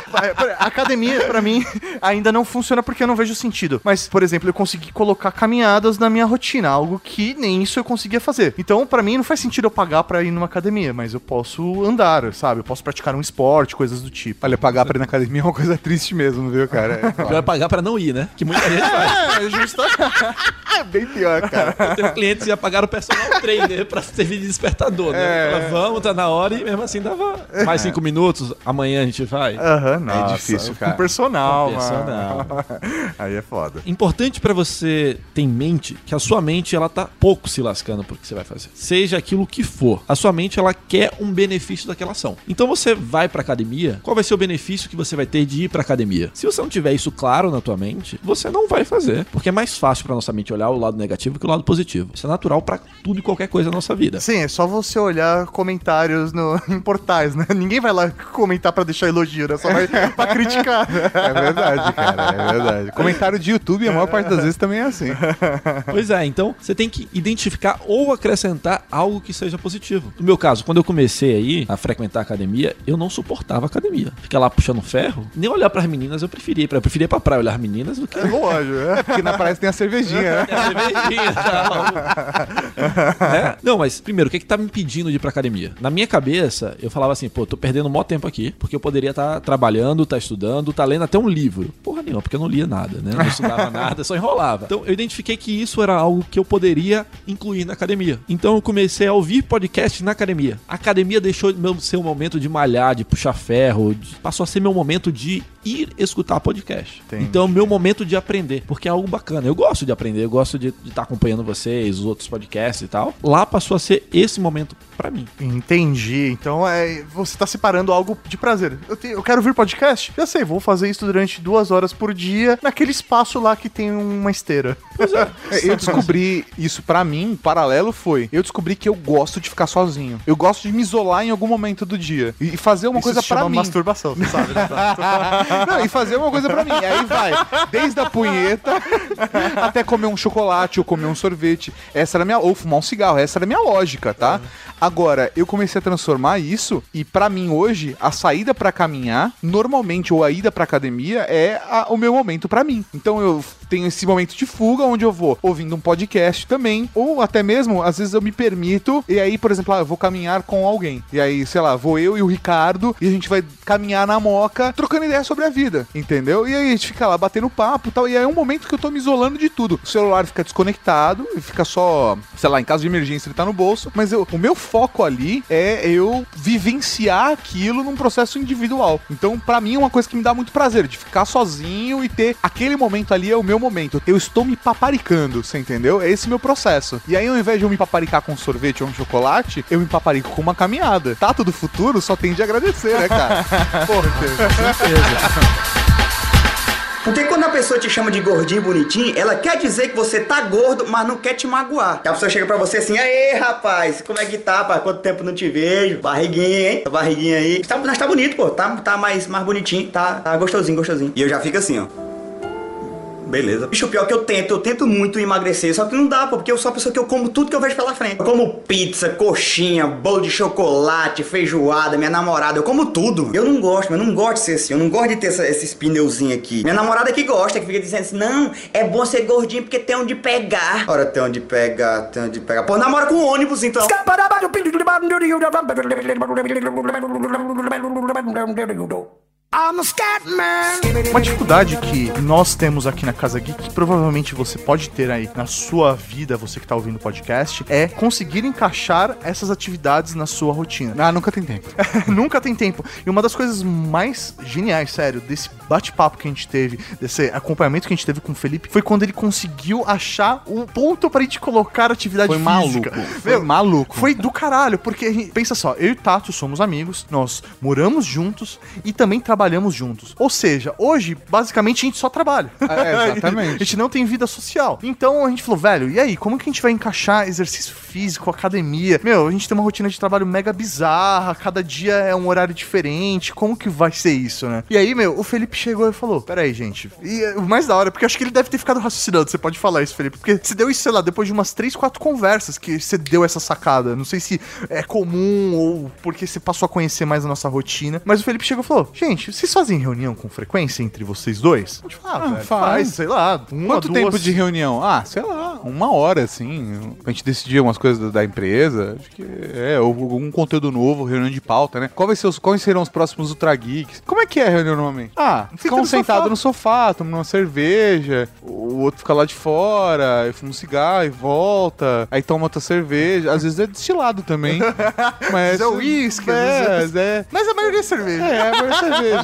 A academia, pra mim, ainda não funciona porque eu não vejo sentido. Mas, por exemplo, eu consegui colocar caminhadas na minha rotina, algo que nem isso eu conseguia fazer. Então, pra mim, não faz sentido eu pagar pra ir numa academia, mas eu posso andar, sabe? Eu posso praticar um esporte, coisas do tipo. Olha, pagar pra ir na academia é uma coisa triste mesmo, viu, cara? Você vai pagar pra não ir, né? Que muita gente faz. É, justo. É bem pior, cara. Eu tenho clientes que já pagaram o personal trainer pra servir de despertador, né? Fala, vamos, tá na hora, e mesmo assim dava mais cinco minutos, amanhã a gente vai. Aham, nossa, difícil, cara. Com personal, Com personal. mano. Aí é foda. Importante pra você ter em mente que a sua mente ela tá pouco se lascando pro que você vai fazer. Seja aquilo que for. A sua mente ela quer um benefício daquela ação. Então você vai pra academia, qual vai ser o benefício que você vai ter de ir pra academia? Se você não tiver isso claro na tua mente, você não vai fazer, porque é mais fácil pra nossa mente olhar o lado negativo que o lado positivo. Isso é natural pra tudo e qualquer coisa na nossa vida. Sim, é só você olhar comentários no, em portais, né? Ninguém vai lá comentar pra deixar elogio, né? Só vai pra criticar. É verdade, cara. É verdade. Comentário de YouTube, a maior parte das vezes também é assim. Pois é, então você tem que identificar ou acrescentar algo que seja positivo. No meu caso, quando eu comecei aí a frequentar a academia, eu não suportava a academia. Ficar lá puxando ferro, nem olhar pras meninas eu preferia. Eu preferia ir pra praia olhar as meninas do que É lógico, é. Porque na praia tem a cervejinha, né? a cervejinha tal. Né? Não, mas primeiro, o que que tá me impedindo de ir pra academia? Na minha cabeça, eu falava assim, pô, tô perdendo mó tempo aqui, porque eu poderia estar trabalhando, tá estudando, tá lendo até um livro. Porra nenhuma, porque eu não lia nada, né? Não estudava nada, só enrolava. Então eu identifiquei que isso era algo que eu poderia incluir na academia. Então eu comecei a ouvir podcast na academia. A academia deixou de meu- ser um momento de malhar, de puxar ferro, de- passou a ser meu momento de ir escutar podcast. Entendi. Então meu momento de aprender, porque é algo bacana. Eu gosto de aprender, eu gosto de estar acompanhando vocês, os outros podcasts e tal. Lá passou a ser esse momento pra mim. Entendi. Então é, você tá separando algo de prazer. Eu, te- eu quero ouvir podcast? Já sei, vou fazer isso durante duas horas por dia naquele espaço lá que tem uma esteira. É, Eu descobri isso pra mim, paralelo foi. Eu descobri que eu gosto de ficar sozinho. Eu gosto de me isolar em algum momento do dia e fazer uma Isso coisa chama mim. masturbação, você sabe, né? Não, e fazer uma coisa pra mim. Aí vai, desde a punheta até comer um chocolate ou comer um sorvete. Essa era a minha. Ou fumar um cigarro. Essa era a minha lógica, tá? Agora, eu comecei a transformar isso e pra mim hoje, a saída pra caminhar, normalmente, ou a ida pra academia, é a- o meu momento pra mim. Então eu tenho esse momento de fuga onde eu vou ouvindo um podcast também, ou até mesmo, às vezes eu me permito, e aí, por exemplo, ah, eu vou caminhar com alguém. E aí, sei lá, vou eu e o Ricardo e a gente vai caminhar na moca, trocando ideia sobre a vida, entendeu? E aí a gente fica lá batendo papo e tal, e aí é um momento que eu tô me isolando de tudo. O celular fica desconectado e fica só, sei lá, em caso de emergência ele tá no bolso, mas eu, o meu foco ali é eu vivenciar aquilo num processo individual. Então, pra mim é uma coisa que me dá muito prazer, de ficar sozinho e ter aquele momento ali é o meu momento. Eu estou me paparicando, você entendeu? É esse meu processo. E aí, ao invés de eu me paparicar com um sorvete ou um chocolate, eu me paparico com uma caminhada. Tato do futuro só tem de agradecer, né, cara? Porra, Porque quando a pessoa te chama de gordinho bonitinho, ela quer dizer que você tá gordo, mas não quer te magoar. Que a pessoa chega pra você assim, aê, rapaz, como é que tá, rapaz? Quanto tempo não te vejo? Barriguinha, hein? Barriguinha aí. Tá, mas tá bonito, pô. Tá, tá mais, mais bonitinho, tá, tá gostosinho, gostosinho. E eu já fico assim, ó. Beleza. Bicho, pior que eu tento, eu tento muito emagrecer, só que não dá, pô, porque eu sou a pessoa que eu como tudo que eu vejo pela frente. Eu como pizza, coxinha, bolo de chocolate, feijoada, minha namorada, eu como tudo. Eu não gosto, eu não gosto de ser assim, eu não gosto de ter essa- esses pneuzinhos aqui. Minha namorada que gosta, que fica dizendo assim, não, é bom ser gordinho porque tem onde pegar. Ora, tem onde pegar, tem onde pegar. Pô, namora com ônibus, então. Uma dificuldade que nós temos aqui na Casa Geek, que provavelmente você pode ter aí na sua vida, você que tá ouvindo o podcast, é conseguir encaixar essas atividades na sua rotina. Ah, nunca tem tempo. Nunca tem tempo. E uma das coisas mais geniais, sério, desse bate-papo que a gente teve, desse acompanhamento que a gente teve com o Felipe, foi quando ele conseguiu achar um ponto pra gente colocar atividade Foi física. maluco. Foi maluco. Foi do caralho, porque gente, pensa só, eu e o Tato somos amigos, nós moramos juntos e também trabalhamos juntos. Ou seja, hoje, basicamente, a gente só trabalha. É, exatamente. a gente não tem vida social. Então a gente falou, velho, e aí, como que a gente vai encaixar exercício físico, academia? Meu, a gente tem uma rotina de trabalho mega bizarra, cada dia é um horário diferente, como que vai ser isso, né? E aí, meu, o Felipe chegou e falou, peraí, gente, e é, o mais da hora, porque acho que ele deve ter ficado raciocinando, você pode falar isso, Felipe, porque você deu isso, sei lá, depois de umas três, quatro conversas que você deu essa sacada, não sei se é comum ou porque você passou a conhecer mais a nossa rotina, mas o Felipe chegou e falou, gente, vocês fazem reunião com frequência entre vocês dois? A gente falou, ah, velho, faz. faz, sei lá, uma, Quanto duas... tempo de reunião? Ah, sei lá, uma hora, assim. Pra gente decidir umas coisas da, empresa. Acho que é, ou algum conteúdo novo, reunião de pauta, né? Qual vai ser os, quais serão os próximos Ultra Geeks? Como é que é a reunião normalmente? Ah, fica um no sentado sofá. no sofá, tomando uma cerveja, o outro fica lá de fora, e fuma um cigarro e volta, aí toma outra cerveja. Às vezes é destilado também. Mas é uísque, é, vezes é, Mas a maioria é cerveja. é, é, é cerveja.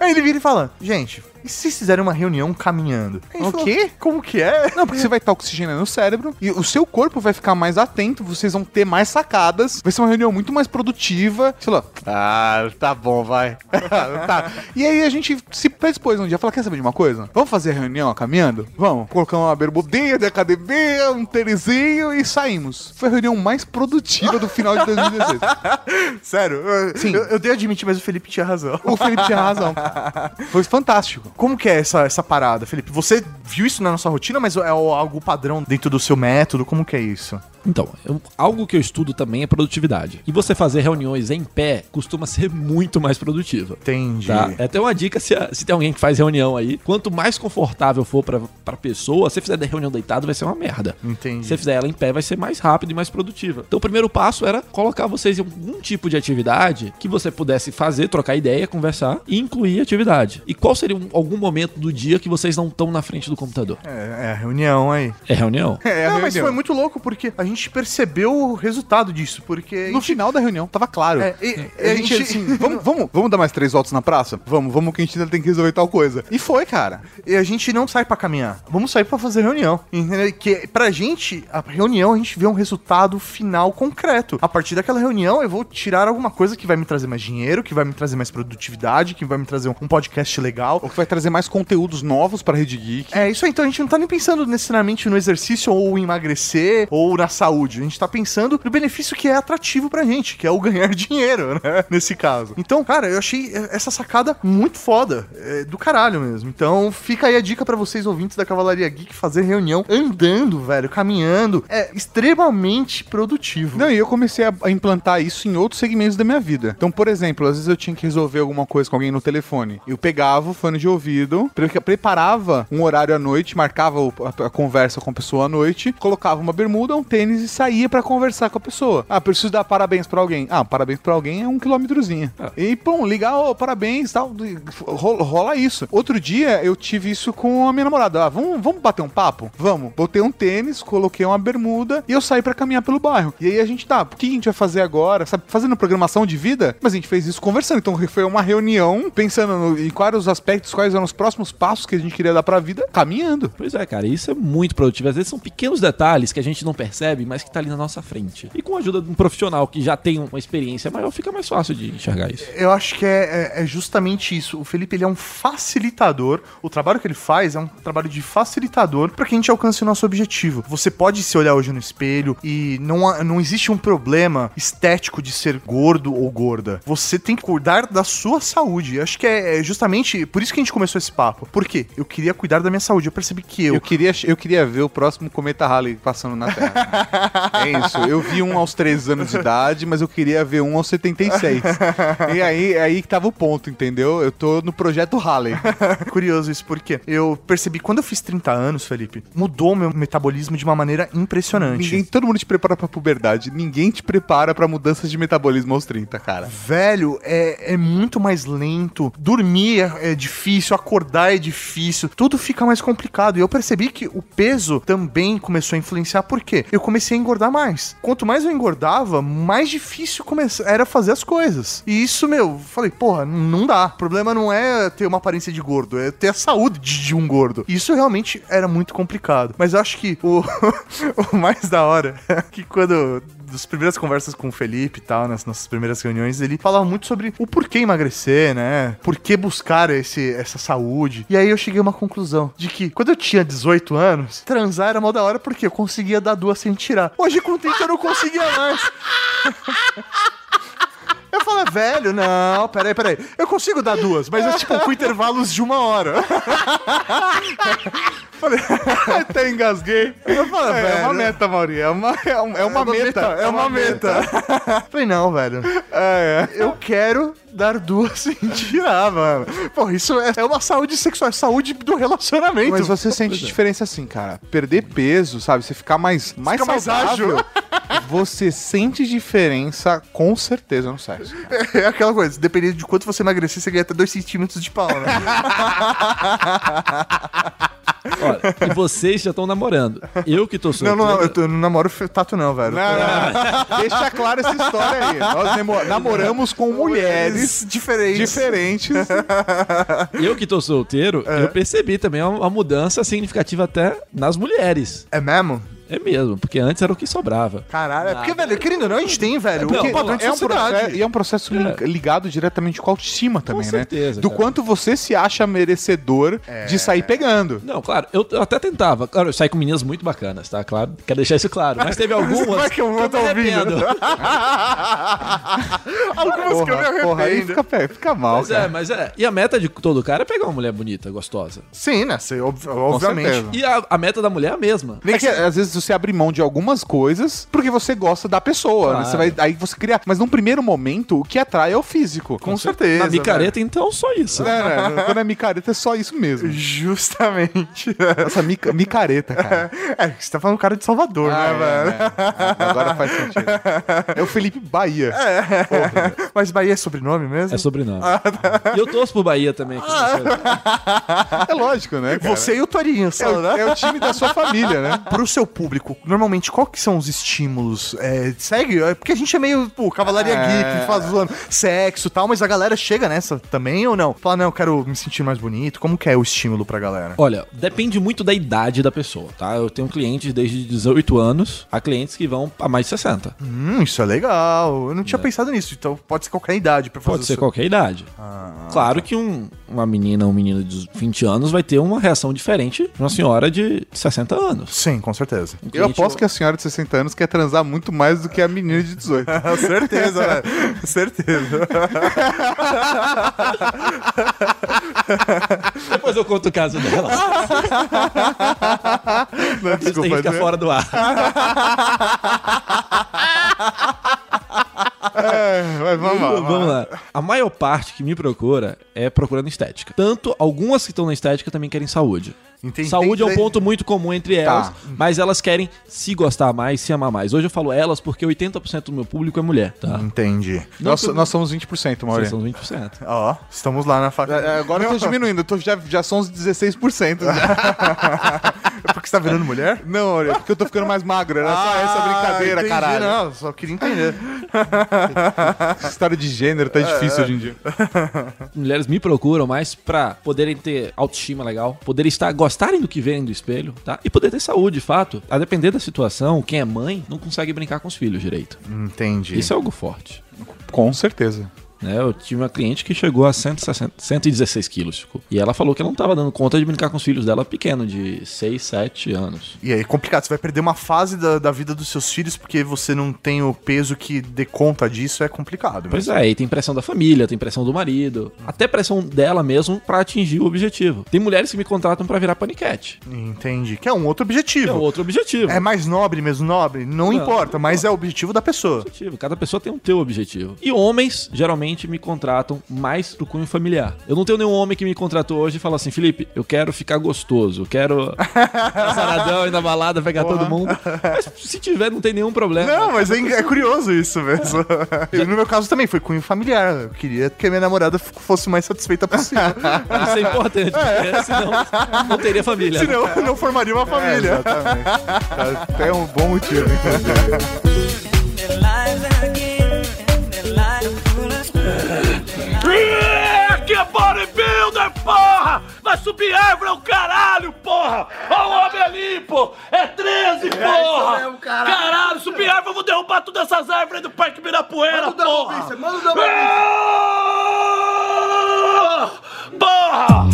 Aí ele vira e fala, gente, e se fizerem uma reunião caminhando? O falou, quê? Como que é? Não, porque você vai estar oxigenando o cérebro e o seu corpo vai ficar mais atento, vocês vão ter mais sacadas, vai ser uma reunião muito mais produtiva. Sei lá. Ah, tá bom, vai. tá. E aí a gente se predispôs um dia, fala, quer saber de uma coisa? Vamos fazer a reunião caminhando? Vamos. Colocamos uma bermudinha de academia, um tênisinho e saímos. Foi a reunião mais produtiva do final de 2016. Sério, Sim. eu, eu dei a admitir, mas o Felipe tinha razão. O Felipe tinha razão. Foi fantástico. Como que é essa, essa parada, Felipe? Você viu isso na nossa rotina, mas é algo padrão dentro do seu método? Como que é isso? Então, eu- algo que eu estudo também é produtividade. E você fazer reuniões em pé costuma ser muito mais produtiva. Entendi. Tá? É até uma dica se, se tem alguém que faz reunião aí. Quanto mais confortável for pra, pra pessoa, se você fizer reunião deitado, vai ser uma merda. Entendi. Se você fizer ela em pé, vai ser mais rápido e mais produtiva. Então, o primeiro passo era colocar vocês em algum tipo de atividade que você pudesse fazer, trocar ideia, conversar e incluir atividade. E qual seria um- algum momento do dia que vocês não estão na frente do computador? É, é a reunião aí. É reunião? É, a Não, mas reunião. foi muito louco porque a gente percebeu o resultado disso, porque... No gente- final da reunião, tava claro. É, e- a gente, assim, vamos, vamos, vamos dar mais três voltas na praça? Vamos, vamos que a gente ainda tem que resolver tal coisa. E foi, cara. E a gente não sai pra caminhar. Vamos sair pra fazer reunião. Entendeu? Que pra gente, a reunião, a gente vê um resultado final concreto. A partir daquela reunião, eu vou tirar alguma coisa que vai me trazer mais dinheiro, que vai me trazer mais produtividade, que vai me trazer um podcast legal. O que vai trazer mais conteúdos novos pra Rede Geek. É isso aí, então a gente não tá nem pensando necessariamente no exercício ou em emagrecer ou na saúde. A gente tá pensando no benefício que é atrativo pra gente, que é o ganhar dinheiro, né? Nesse caso. Então, cara, eu achei é, essa sacada muito foda. é, do caralho mesmo. Então, fica aí a dica pra vocês, ouvintes da Cavalaria Geek, fazer reunião andando, velho, caminhando. É extremamente produtivo. Não, e eu comecei a, a implantar isso em outros segmentos da minha vida. Então, por exemplo, às vezes eu tinha que resolver alguma coisa com alguém no telefone. Eu pegava o fone de ouvido, pre- preparava um horário à noite, marcava a, conversa com a pessoa à noite, colocava uma bermuda, um tênis e saía pra conversar com a pessoa. Ah, preciso dar parabéns pra alguém. Ah, parabéns pra alguém é um quilômetrozinho. E, pum, ligar, ô, parabéns tal. Rola, isso. Outro dia eu tive isso com a minha namorada. Ah, vamos, vamos bater um papo? Vamos. Botei um tênis, coloquei uma bermuda e eu saí pra caminhar pelo bairro. E aí a gente, tá, o que a gente vai fazer agora? Sabe, fazendo programação de vida? Mas a gente fez isso conversando. Então foi uma reunião pensando no- em quais os aspectos, quais eram os próximos passos que a gente queria dar pra vida, caminhando. Pois é, cara, isso é muito produtivo. Às vezes são pequenos detalhes que a gente não percebe, mas que tá ali na nossa frente. E com a ajuda de um profissional que já tem uma experiência maior, fica mais fácil de enxergar isso. Eu acho que é, é- é justamente isso. O Felipe ele é um facilitador. O trabalho que ele faz é um trabalho de facilitador para que a gente alcance o nosso objetivo. Você pode se olhar hoje no espelho e não, não existe um problema estético de ser gordo ou gorda. Você tem que cuidar da sua saúde. Eu acho que é, é justamente por isso que a gente começou esse papo? Por quê? Eu queria cuidar da minha saúde. Eu percebi que eu. Eu queria, eu queria ver o próximo cometa Halley passando na Terra. é isso. Eu vi um aos 13 anos de idade, mas eu queria ver um aos 76. E aí, aí que tava o ponto, entendeu? Eu tô no projeto Halley. Curioso isso, porque eu percebi quando eu fiz 30 anos, Felipe, mudou meu metabolismo de uma maneira impressionante. Ninguém, todo mundo te prepara pra puberdade. Ninguém te prepara pra mudanças de metabolismo aos 30, cara. Velho, é, é muito mais lento. Dormir é, é difícil, acordar é difícil. Tudo fica mais complicado. E eu percebi que o peso também começou a influenciar. Por quê? Eu comecei a engordar mais. Quanto mais eu engordava, mais difícil era fazer as coisas. E isso, meu, falei, porra, não dá. O problema não é ter uma aparência de gordo, é ter a saúde de um gordo. Isso realmente era muito complicado. Mas eu acho que o, o mais da hora é que quando das primeiras conversas com o Felipe e tal, nas nossas primeiras reuniões, ele falava muito sobre o porquê emagrecer, né? Por que buscar esse, essa saúde. E aí eu cheguei a uma conclusão de que quando eu tinha 18 anos, transar era mal da hora porque eu conseguia dar duas sem tirar. Hoje com 30 eu não conseguia mais. Eu falo, velho, não, peraí, peraí. Eu consigo dar duas, mas é tipo com intervalos de uma hora. Até engasguei. Eu falo, É, velho. uma meta, Mauri. É uma, é um- é uma meta. É uma meta. Falei, não, velho. É, é. Eu quero dar duas sem tirar, mano. Pô, isso é, é uma saúde sexual, é saúde do relacionamento. Mas você sente diferença assim, cara. Perder peso, sabe? Você ficar mais, mais Fica mais saudável. você sente diferença com certeza no sexo. É aquela coisa, dependendo de quanto você emagrecer, você ganha até 2 centímetros de pau, né? Olha, e vocês já estão namorando. Eu que tô não, solteiro. não, eu, tô- eu não namoro tato não, velho. Não, não. Deixa claro essa história aí. Nós namoramos com mulheres diferentes. diferentes. Eu que tô solteiro, eu percebi também uma, uma mudança significativa até nas mulheres. É mesmo? É mesmo, porque antes era o que sobrava. Caralho, é porque, velho, querendo ou não, a gente tem, velho, Não, um padrão de é um processo, e é um processo li- ligado diretamente com a autoestima também, certeza, né? Do cara. quanto você se acha merecedor de sair pegando. Não, claro, eu, eu até tentava. Claro, eu saí com meninas muito bacanas, tá? Claro, quero deixar isso claro. Mas teve algumas Vai que eu vou tá ouvindo. arrependo. Algumas que eu me Porra, porra, aí arrependo. fica, fica mal, Mas é, cara. mas é. E a meta de todo cara é pegar uma mulher bonita, gostosa. Sim, né? Ob- obviamente. certeza. E a, a meta da mulher é a mesma. Nem que às vezes você abre mão de algumas coisas porque você gosta da pessoa. né? Claro. Você vai, aí você cria. Mas num primeiro momento, o que atrai é o físico. Com certeza. Na micareta, então, só isso. É, né? Quando é micareta, é só isso mesmo. Justamente. Essa mica, micareta, cara. É, você tá falando cara de Salvador, Ah, né, velho? é, é. Agora faz sentido. É o Felipe Bahia. Mas Bahia é sobrenome mesmo? É sobrenome. E eu torço pro Bahia também. você- É lógico, né? cara? Você e o Torinho, é só, o, né? é o time da sua família, né? Pro seu público, normalmente, qual que são os estímulos? É, segue? É porque a gente é meio, pô, cavalaria É. geek, faz zoando sexo e tal, mas a galera chega nessa também ou não? Fala, não, eu quero me sentir mais bonito. Como que é o estímulo pra galera? Olha, depende muito da idade da pessoa, tá? Eu tenho clientes desde 18 anos a clientes que vão a mais de 60. Hum, isso é legal. Eu não tinha pensado nisso. Então pode ser qualquer idade pra fazer Pode ser isso. qualquer idade. claro que um- uma menina ou um menino de 20 anos vai ter uma reação diferente de uma senhora de 60 anos. Sim, com certeza. Um Eu aposto que a senhora de 60 anos quer transar muito mais do que a menina de 18. certeza, velho. Certeza. Depois eu conto o caso dela. Não, Isso tem que ficar né? fora do ar. É, mas vamos lá. Vamos lá. A maior parte que me procura é procurando estética. Tanto algumas que estão na estética também querem saúde. Entendi. Saúde é um ponto muito comum entre elas, mas elas querem se gostar mais, se amar mais. Hoje eu falo elas porque 80% do meu público é mulher, tá? Entendi. Nós, nós somos 20%, Maurício. Vocês são os 20%. Ó, estamos lá na faca. É, Agora eu tô diminuindo, eu tô, já, já são uns 16%. Já. É porque você tá virando mulher? Não, olha, porque eu tô ficando mais magro. Era só essa brincadeira, Ah, entendi, caralho. Não, só queria entender. Essa história de gênero tá difícil hoje em dia. Mulheres me procuram mais pra poderem ter autoestima legal, poderem estar gostarem do que veem do espelho, tá? E poder ter saúde, de fato. A depender da situação, quem é mãe não consegue brincar com os filhos direito. Entendi. Isso é algo forte. Com certeza. Né? Eu tive uma cliente que chegou a 160, 116 quilos. E ela falou que ela não tava dando conta de brincar com os filhos dela pequeno, de 6, 7 anos. E aí é complicado, você vai perder uma fase da, da vida dos seus filhos porque você não tem o peso que dê conta disso, é complicado. Pois é, e tem pressão da família, tem pressão do marido, até pressão dela mesmo pra atingir o objetivo. Tem mulheres que me contratam pra virar paniquete. Entendi. Que é um outro Que objetivo. é outro objetivo. É mais nobre mesmo, nobre? Não, Não, importa, não mas é o objetivo da pessoa. objetivo. Cada pessoa tem um teu objetivo. E homens, geralmente, me contratam mais pro cunho familiar. Eu não tenho nenhum homem que me contratou hoje e fala assim, Felipe, eu quero ficar gostoso, eu quero saradão e na balada, pegar todo mundo. Mas se tiver, não tem nenhum problema. Não, mas é, é curioso isso mesmo. E no meu caso também foi cunho familiar. Eu queria que a minha namorada fosse o mais satisfeita possível. Isso é importante, porque senão não teria família. né? Senão não formaria uma família. exatamente. Até um bom motivo, inclusive. Que bodybuilder, porra! Vai subir árvore, é o caralho, porra! Ó o homem ali, pô! É 13, porra! caralho. subir árvore, eu vou derrubar todas essas árvores do Parque Ibirapuera, porra! Manda Porra!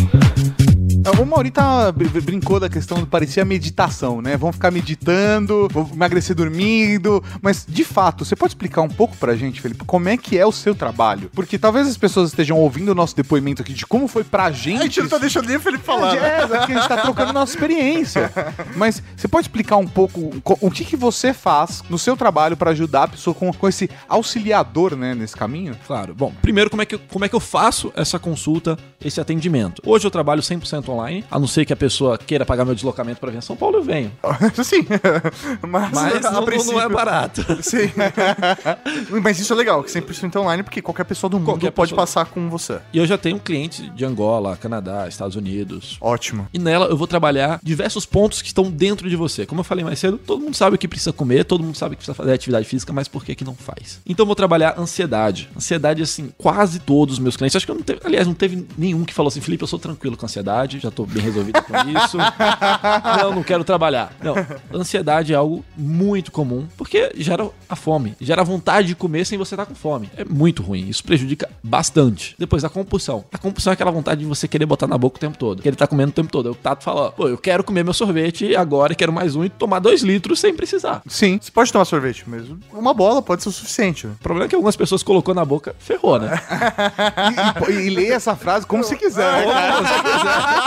O Mauri tá, br- br- brincou da questão do parecia meditação, né? Vamos ficar meditando, vou emagrecer dormindo. Mas, de fato, você pode explicar um pouco pra gente, Felipe, como é que é o seu trabalho? Porque talvez as pessoas estejam ouvindo o nosso depoimento aqui de como foi pra gente. A gente não tá deixando nem o Felipe falar. É, né? é, porque a gente tá trocando nossa experiência. Mas você pode explicar um pouco co- o que, que você faz no seu trabalho pra ajudar a pessoa com, com esse auxiliador, né, nesse caminho? Claro. Bom, primeiro, como é, que, eu- como é que eu faço essa consulta, esse atendimento? Hoje eu trabalho 100% online, a não ser que a pessoa queira pagar meu deslocamento para vir a São Paulo, eu venho. Sim. Mas, Mas a não, não princípio- é barato. Sim. Mas isso é legal, que 100% online, porque qualquer pessoa do mundo Qualquer pode pessoa. passar com você. E eu já tenho clientes de Angola, Canadá, Estados Unidos. Ótimo. E nela eu vou trabalhar diversos pontos que estão dentro de você. Como eu falei mais cedo, todo mundo sabe o que precisa comer, todo mundo sabe que precisa fazer atividade física, mas por que que não faz? Então eu vou trabalhar ansiedade. Ansiedade, assim, quase todos os meus clientes. Acho que eu não teve, aliás, não teve nenhum que falou assim, Felipe, eu sou tranquilo com ansiedade, já tô bem resolvido com isso. não, não quero trabalhar. Não, ansiedade é algo muito comum, porque gera a fome, gera a vontade de comer sem você estar com fome. É muito ruim, isso prejudica bastante. Depois a compulsão. A compulsão é aquela vontade de você querer botar na boca o tempo todo, querer estar comendo o tempo todo. Aí O Tato fala, pô, eu quero comer meu sorvete agora, quero mais um e tomar dois litros sem precisar. Sim. Você pode tomar sorvete, mas uma bola pode ser o suficiente. né? O problema é que algumas pessoas colocou na boca, ferrou, né? E, e, e leia essa frase como você quiser, né, cara? Tem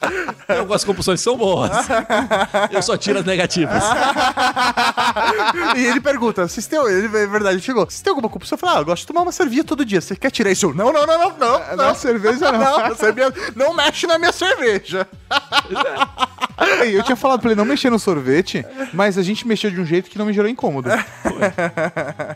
algumas compulsões são boas. Eu só tiro as negativas. E ele pergunta, vocês têm, ele, é verdade, ele chegou, vocês têm alguma compulsão? Eu falei, ah, eu gosto de tomar uma cerveja todo dia, você quer tirar isso? Eu, Não, não, não, não, não, Não, cerveja não. não, cerveja- não mexe na minha cerveja. Eu tinha falado pra ele não mexer no sorvete, mas a gente mexeu de um jeito que não me gerou incômodo.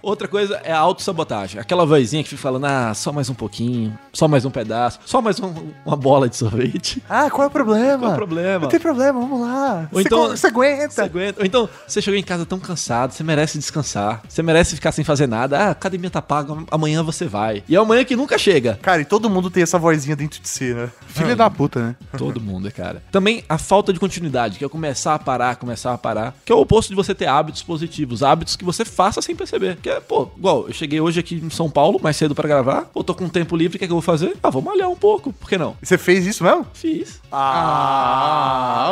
Outra coisa é a autossabotagem. Aquela vozinha que fica falando, ah, só mais um pouquinho, só mais um pedaço, só mais um- uma bola de sorvete. Ah, qual é o problema? Qual o problema? Não tem problema, vamos lá. Ou Você então- você aguenta. Você aguenta. Ou então, você chegou em casa tão cansado, você merece descansar. Você merece ficar sem fazer nada. Ah, a academia tá paga, amanhã você vai. E é amanhã que nunca chega. Cara, e todo mundo tem essa vozinha dentro de si, né? Filha da puta, né? Todo mundo, cara. Também a falta de continuidade, que é começar a parar, começar a parar. Que é o oposto de você ter hábitos positivos, hábitos que você faça sem perceber. Que é, pô, igual, eu cheguei hoje aqui em São Paulo, mais cedo pra gravar. Pô, tô com tempo livre, o que, é que eu vou fazer? Ah, vou malhar um pouco. Por que não? E Você fez isso mesmo? Fiz. Ah,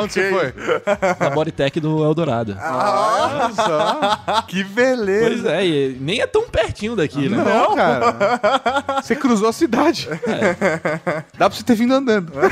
onde você foi? Na Bodytech do Eldorado. Olha só. Que beleza. Pois é, e nem é tão pertinho daqui, né? Não, cara. Você cruzou a cidade. Dá pra você ter vindo andando.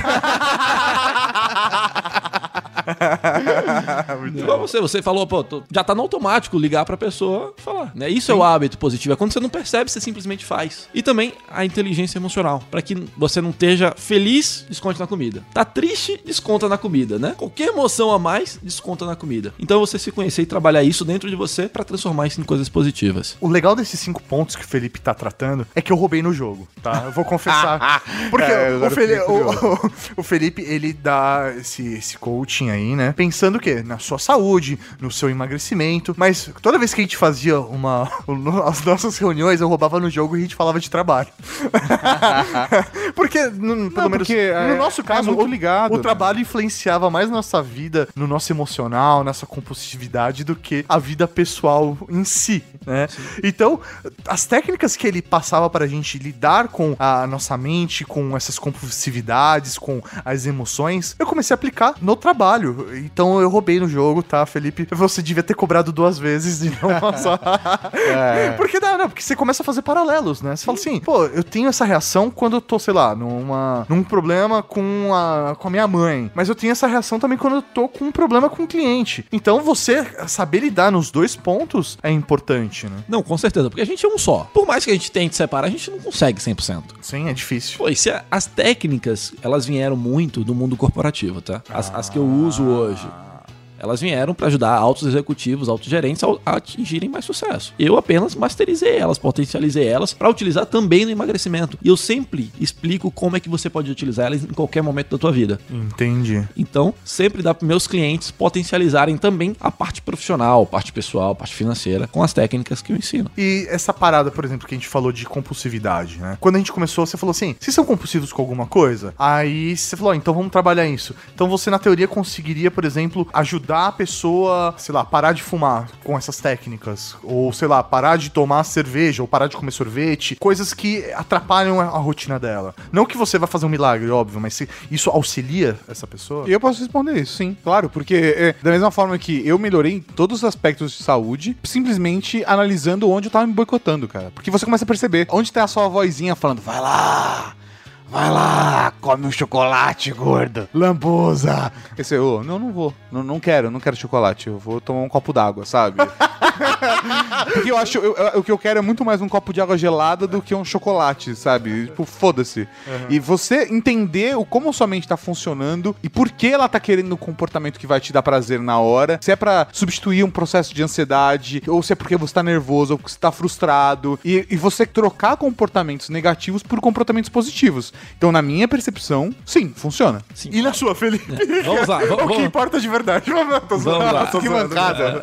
Igual você, você falou, pô, tô- já tá no automático ligar pra pessoa e falar, né? Isso é o hábito positivo, é quando você não percebe, você simplesmente faz. E também a inteligência emocional, Pra que você não esteja feliz, desconte na comida. Tá triste, desconta na comida, né? Qualquer emoção a mais, desconta na comida. Então você se conhecer e trabalhar isso dentro de você pra transformar isso em coisas positivas. O legal desses cinco pontos que o Felipe tá tratando é que eu roubei no jogo, tá? Eu vou confessar. Porque É, o, agora eu Feli- fiquei o- o- o Felipe, ele dá esse, esse coaching aí, né? Pensando o quê? Na sua saúde, no seu emagrecimento. Mas toda vez que a gente fazia uma. as nossas reuniões, eu roubava no jogo e a gente falava de trabalho. porque, no, pelo Não, menos porque é- no nosso é caso, muito o, ligado, o né? trabalho influenciava mais nossa vida, no nosso emocional, nessa compulsividade, do que a vida pessoal em si, né? Então, as técnicas que ele passava pra gente lidar com a nossa mente, com essas compulsividades, com as emoções, eu comecei a aplicar no trabalho. Então, eu roubei no jogo, tá, Felipe? Você devia ter cobrado duas vezes e não só. Porque não, não, porque você começa a fazer paralelos, né? Você fala assim, pô, eu tenho essa reação quando eu tô, sei lá, numa, num problema com a, com a minha mãe. Mas eu tenho essa reação também quando eu tô com um problema com o cliente. Então você saber lidar nos dois pontos é importante, né? Não, com certeza, porque a gente é um só. Por mais que a gente tente separar, a gente não consegue 100%. Sim, é difícil. Pô, e se a- as técnicas, elas vieram muito do mundo corporativo, tá? As, as que eu uso hoje. Elas vieram para ajudar altos executivos, altos gerentes a atingirem mais sucesso. Eu apenas masterizei elas, potencializei elas para utilizar também no emagrecimento. E eu sempre explico como é que você pode utilizar elas em qualquer momento da tua vida. Entendi. Então, sempre dá para meus clientes potencializarem também a parte profissional, parte pessoal, parte financeira, com as técnicas que eu ensino. E essa parada, por exemplo, que a gente falou de compulsividade, né? Quando a gente começou, você falou assim: vocês são compulsivos com alguma coisa? Aí você falou: então vamos trabalhar isso. Então você, na teoria, conseguiria, por exemplo, ajudar a pessoa, sei lá, parar de fumar com essas técnicas. Ou, sei lá, parar de tomar cerveja, ou parar de comer sorvete. Coisas que atrapalham a, rotina dela. Não que você vai fazer um milagre, óbvio, mas se isso auxilia essa pessoa. Eu posso responder isso, sim, claro, porque é, da mesma forma que eu melhorei todos os aspectos de saúde, simplesmente analisando onde eu tava me boicotando, cara. Porque você começa a perceber onde tá a sua vozinha falando, vai lá, vai lá, come um chocolate, gordo, lambuza. Esse, ô, não, não vou, não, não quero, não quero chocolate, eu vou tomar um copo d'água, sabe? Porque eu acho, eu- eu- o que eu quero é muito mais um copo de água gelada do que um chocolate, sabe? Tipo, foda-se. E você entender o como sua mente tá funcionando e por que ela tá querendo um comportamento que vai te dar prazer na hora. Se é pra substituir um processo de ansiedade, ou se é porque você tá nervoso, ou porque você tá frustrado. E, e você trocar comportamentos negativos por comportamentos positivos. Então, na minha percepção, sim, funciona. E na sua, Felipe? Vamos lá, vamos, o que vamos. importa de verdade. Vamos, lá. Que mancada.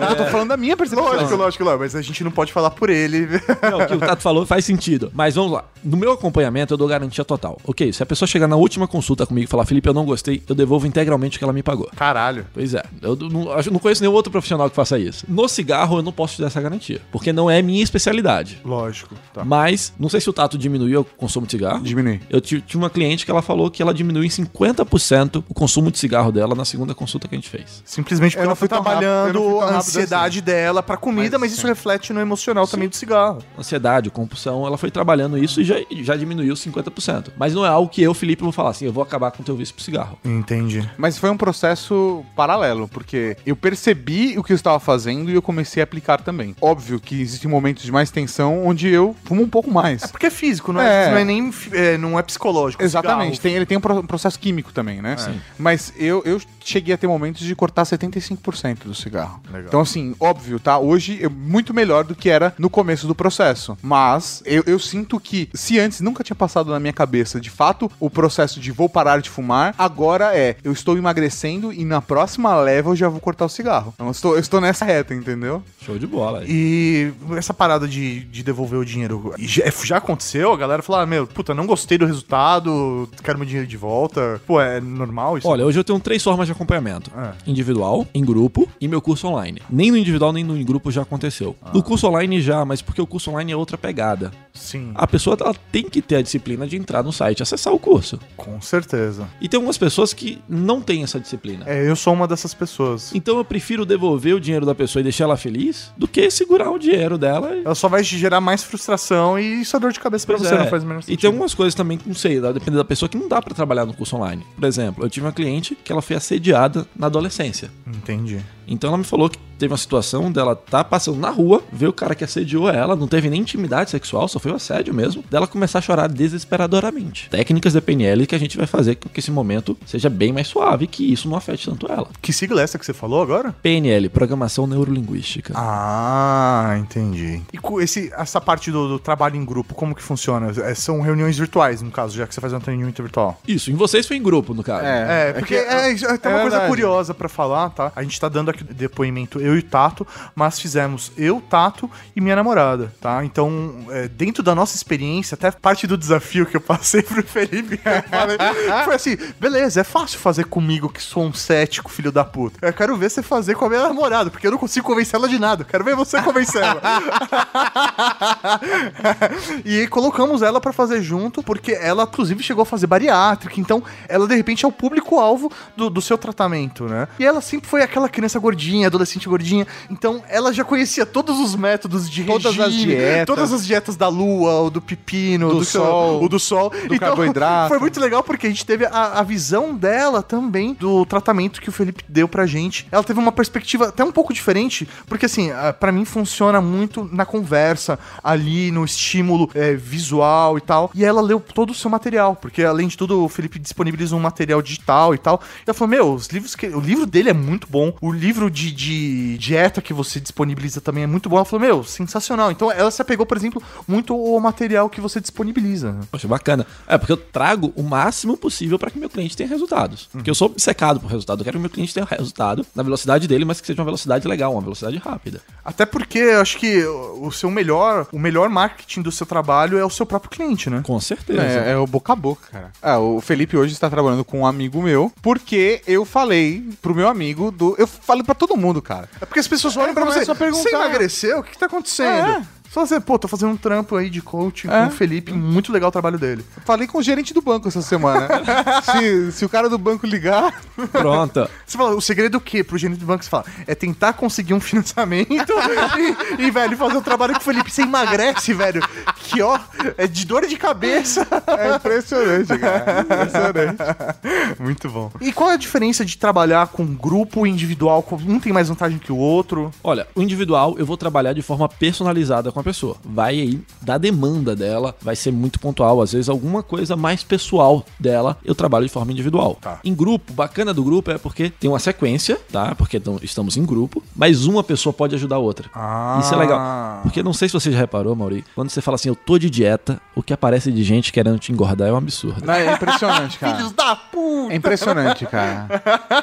Mas eu tô falando da minha percepção. Lógico, lógico, lógico, mas a gente não pode falar por ele. Não, o que o Tato falou faz sentido. Mas vamos lá. No meu acompanhamento, eu dou garantia total. Ok, se a pessoa chegar na última consulta comigo e falar, Felipe, eu não gostei, eu devolvo integralmente o que ela me pagou. Caralho. Pois é, eu não, acho- não conheço nenhum outro profissional que faça isso. No cigarro, eu não posso te dar essa garantia, porque não é minha especialidade. Lógico. Tá. Mas, não sei se o Tato diminuiu o consumo de cigarro. Diminui. Eu ti- tinha uma cliente que ela falou que ela diminuiu em 50% o consumo de cigarro dela na segunda consulta que a gente fez. Simplesmente porque ela foi trabalhando a ansiedade dela pra comida, mas, Mas, isso sim. reflete no emocional também do cigarro. Ansiedade, compulsão, ela foi trabalhando isso e já, já diminuiu 50%. Mas não é algo que eu, Felipe, vou falar assim, eu vou acabar com o teu vício pro cigarro. Entendi. Mas foi um processo paralelo, porque eu percebi o que eu estava fazendo e eu comecei a aplicar também. Óbvio que existem momentos de mais tensão onde eu fumo um pouco mais. É porque é físico, não é, É. não é nem é, não é psicológico. o Exatamente, tem, ele tem um pro- processo químico também, né? Sim. Mas eu, eu cheguei a ter momentos de cortar 75% do cigarro. Legal. Então, assim, óbvio, tá? Hoje é muito melhor do que era no começo do processo. Mas eu, eu sinto que, se antes nunca tinha passado na minha cabeça, de fato, o processo de vou parar de fumar, agora é, eu estou emagrecendo e na próxima leva eu já vou cortar o cigarro. Então, eu estou, eu estou nessa reta, entendeu? Show de bola. E essa parada de, de devolver o dinheiro, já, já aconteceu? A galera falou, ah, meu, puta, não gostei do resultado, quero meu dinheiro de volta. Pô, é normal isso? Olha, hoje eu tenho três formas de acompanhamento: É. individual, em grupo e meu curso online. Nem no individual nem no em grupo já aconteceu. No curso online já, mas porque o curso online é outra pegada. Sim, A pessoa ela tem que ter a disciplina de entrar no site acessar o curso. com certeza. E tem algumas pessoas que não têm essa disciplina. É, eu sou uma dessas pessoas. Então eu prefiro devolver o dinheiro da pessoa e deixar ela feliz do que segurar o dinheiro dela. Ela só vai gerar mais frustração e isso é dor de cabeça pra Pois você, é. não faz o menor E sentido. tem algumas coisas também que não sei, depende da pessoa que não dá pra trabalhar no curso online. Por exemplo, eu tive uma cliente que ela foi assediada na adolescência. Entendi. Então ela me falou que teve uma situação dela tá passando na rua, ver o cara que assediou ela, não teve nem intimidade sexual, só foi o assédio mesmo, dela começar a chorar desesperadoramente. Técnicas da PNL que a gente vai fazer com que esse momento seja bem mais suave, que isso não afete tanto ela. Que sigla é essa que você falou agora? PNL, Programação Neurolinguística. Ah, entendi. E com esse, essa parte do, do trabalho em grupo, como que funciona? É, são reuniões virtuais, no caso, já que você faz um treinamento virtual. Isso, em vocês foi em grupo, no caso. É, porque é, é, tem uma é coisa verdade. curiosa pra falar, tá? A gente tá dando aqui depoimento eu e o Tato, mas fizemos eu, Tato e minha namorada, tá? Então, é, dentro da nossa experiência, até parte do desafio que eu passei pro Felipe, foi assim, beleza, é fácil fazer comigo que sou um cético, filho da puta. Eu quero ver você fazer com a minha namorada, porque eu não consigo convencer ela de nada. Eu Quero ver você convencer ela. e colocamos ela pra fazer junto, porque ela, inclusive, chegou a fazer bariátrica, então ela, de repente, é o público-alvo do, do seu tratamento, né? E ela sempre foi aquela criança gordinha, adolescente gordinha, então ela já conhecia todos os métodos de Todas as regime, dietas. todas as dietas da lua, o do pepino, Do seu- sol, o do sol, do carboidrato. Foi muito legal porque a gente teve a, a visão dela também do tratamento que o Felipe deu pra gente. Ela teve uma perspectiva até um pouco diferente, porque assim, pra mim funciona muito na conversa, ali no estímulo é, visual e tal. E ela leu todo o seu material, porque além de tudo, o Felipe disponibiliza um material digital e tal. E ela falou: Meu, os livros que. O livro dele é muito bom. O livro de, de dieta que você disponibiliza também é muito bom. Ela falou: Meu, sensacional. Então ela se apegou, por exemplo, muito ao material que você disponibiliza. Poxa, bacana. É, porque eu trago o máximo possível para que meu cliente tenha resultados. Porque eu sou obcecado por resultado. Eu quero que meu cliente tenha resultado na velocidade dele, mas que seja uma velocidade legal, uma velocidade rápida. Até porque eu acho que o o seu melhor, o melhor marketing do seu trabalho é o seu próprio cliente, né? Com certeza. É, é o boca a boca, cara. Ah, o Felipe hoje está trabalhando com um amigo meu, porque eu falei pro meu amigo do. Eu falei pra todo mundo, cara. É porque as pessoas olham pra você. Você emagreceu? O que, que tá acontecendo? É. Só você, pô, tô fazendo um trampo aí de coach É. com o Felipe, muito legal o trabalho dele. Falei com o gerente do banco essa semana. se, se o cara do banco ligar. Pronto. Você fala, o segredo o quê pro gerente do banco? Você fala, é tentar conseguir um financiamento e, e, velho, fazer um trabalho com o Felipe. Você emagrece, velho. Que ó, é de dor de cabeça. É impressionante, cara. Impressionante. Muito bom. E qual é a diferença de trabalhar com grupo individual? Um tem mais vantagem que o outro? Olha, o individual eu vou trabalhar de forma personalizada com a pessoa. Vai aí da demanda dela, vai ser muito pontual. Às vezes, alguma coisa mais pessoal dela, eu trabalho de forma individual. Tá. Em grupo, bacana do grupo é porque tem uma sequência, tá? Porque tão- estamos em grupo, mas uma pessoa pode ajudar a outra. Ah. Isso é legal. Porque não sei se você já reparou, Mauri, quando você fala assim, eu tô de dieta, o que aparece de gente querendo te engordar é um absurdo. Não, é impressionante, cara. Filhos da puta! É impressionante, cara.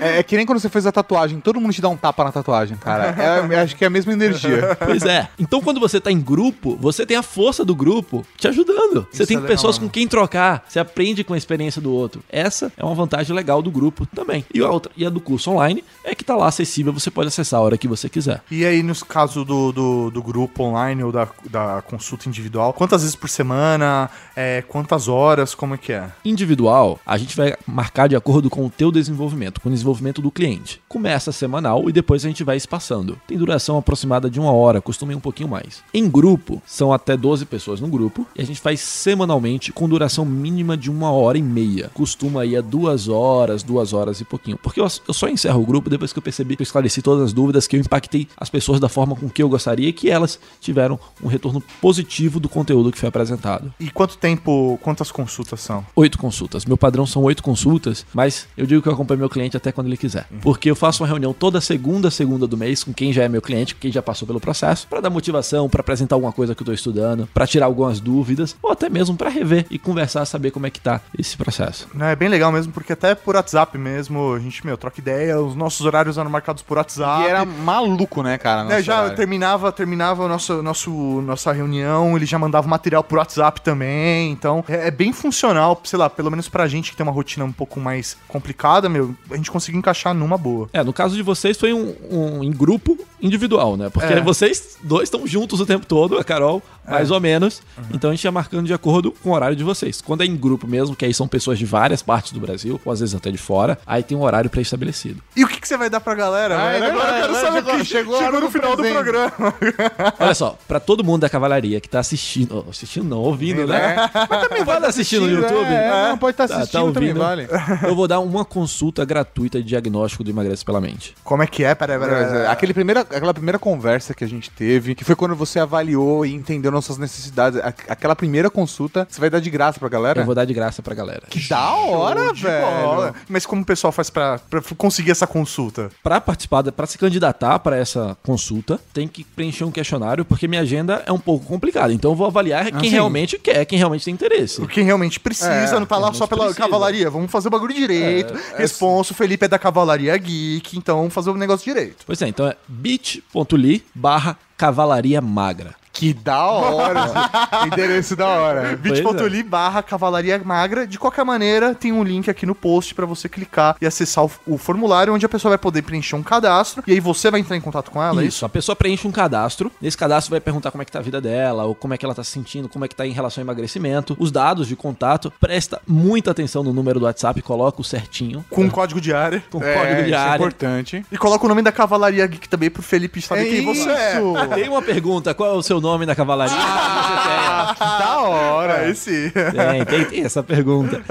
É, é que nem quando você fez a tatuagem, todo mundo te dá um tapa na tatuagem, cara. É, acho que é a mesma energia. Pois é. Então, quando você tá em grupo, você tem a força do grupo te ajudando. Você Isso tem é legal, pessoas né? com quem trocar. Você aprende com a experiência do outro. Essa é uma vantagem legal do grupo também. E a outra, e a do curso online, é que tá lá acessível, você pode acessar a hora que você quiser. E aí, nos casos do, do, do grupo online ou da, da consulta individual, quantas vezes por semana? É, quantas horas? Como é que é? Individual, a gente vai marcar de acordo com o teu desenvolvimento, com o desenvolvimento do cliente. Começa semanal e depois a gente vai espaçando. Tem duração aproximada de uma hora, costuma ir um pouquinho mais. Em grupo, são até 12 pessoas no grupo e a gente faz semanalmente com duração mínima de uma hora e meia. Costuma ir a duas horas, duas horas e pouquinho. Porque eu, eu só encerro o grupo depois que eu percebi que eu esclareci todas as dúvidas, que eu impactei as pessoas da forma com que eu gostaria e que elas tiveram um retorno positivo do conteúdo que foi apresentado. E quanto tempo, quantas consultas são? Oito consultas. Meu padrão são oito consultas, mas eu digo que eu acompanho meu cliente até quando ele quiser. Porque eu faço uma reunião toda segunda, segunda do mês com quem já é meu cliente, com quem já passou pelo processo, para dar motivação, para apresentar alguma coisa que eu tô estudando, para tirar algumas dúvidas, ou até mesmo para rever e conversar, saber como é que tá esse processo. É bem legal mesmo, porque até por WhatsApp mesmo, a gente, meu, troca ideia, os nossos horários eram marcados por WhatsApp. E era maluco, né, cara? nosso já horário. terminava, terminava o nosso, nosso, nossa reunião, ele já mandava material por WhatsApp também, então é, é bem funcional, sei lá, pelo menos pra gente que tem uma rotina um pouco mais complicada, meu, a gente conseguiu encaixar numa boa. É, no caso de vocês foi um, um em grupo individual, né? Porque É. vocês dois estão juntos o tempo todo, a Carol, mais ou menos. Uhum. Então a gente ia marcando de acordo com o horário de vocês. Quando é em grupo mesmo, que aí são pessoas de várias partes do Brasil, ou às vezes até de fora, aí tem um horário pré-estabelecido. E o que, que você vai dar pra galera? Ah, velho? é Agora eu quero saber chegou- que chegou chegou no do final do presente. programa. Olha só, pra todo mundo da cavalaria que tá assistindo, oh, assistindo não, ouvindo, né? Mas também vale assistir no YouTube. É, não, pode estar Tá, tá assistindo, também ouvindo. vale. Eu vou dar uma consulta gratuita de diagnóstico do Emagrece pela Mente. Como é que é? Peraí, peraí, peraí. Aquele primeira, aquela primeira conversa que a gente teve, que foi quando você avaliou e entendeu nossas necessidades. aquela primeira consulta, você vai dar de graça pra galera? Eu vou dar de graça pra galera. Que da hora, velho. Mas como o pessoal faz pra, pra conseguir essa consulta? Pra participar, pra se candidatar pra essa consulta, tem que preencher um questionário, porque minha agenda é um pouco complicada. Então eu vou avaliar quem sim. realmente quer, quem realmente tem interesse. Quem realmente precisa, É, não tá lá só pela precisa. cavalaria. Vamos fazer o bagulho direito. Responso, o Felipe é da Cavalaria Geek, então vamos fazer o negócio direito. Pois é, então é bit.ly barra cavalaria magra. Que da hora. Endereço da hora. Bit.ly barra Cavalaria Magra. De qualquer maneira, tem um link aqui no post pra você clicar e acessar o, o formulário, onde a pessoa vai poder preencher um cadastro. E aí você vai entrar em contato com ela, é Isso, a pessoa preenche um cadastro. Nesse cadastro vai perguntar como é que tá a vida dela, ou como é que ela tá se sentindo, como é que tá em relação ao emagrecimento, os dados de contato. Presta muita atenção no número do WhatsApp, coloca o certinho. Com um código de área. Com É, código de isso é área. importante. E coloca o nome da Cavalaria Geek também pro Felipe saber quem você é. Tem uma pergunta: qual é o seu nome na cavalaria? Que da hora. Aí sim. Tem, tem, tem essa pergunta.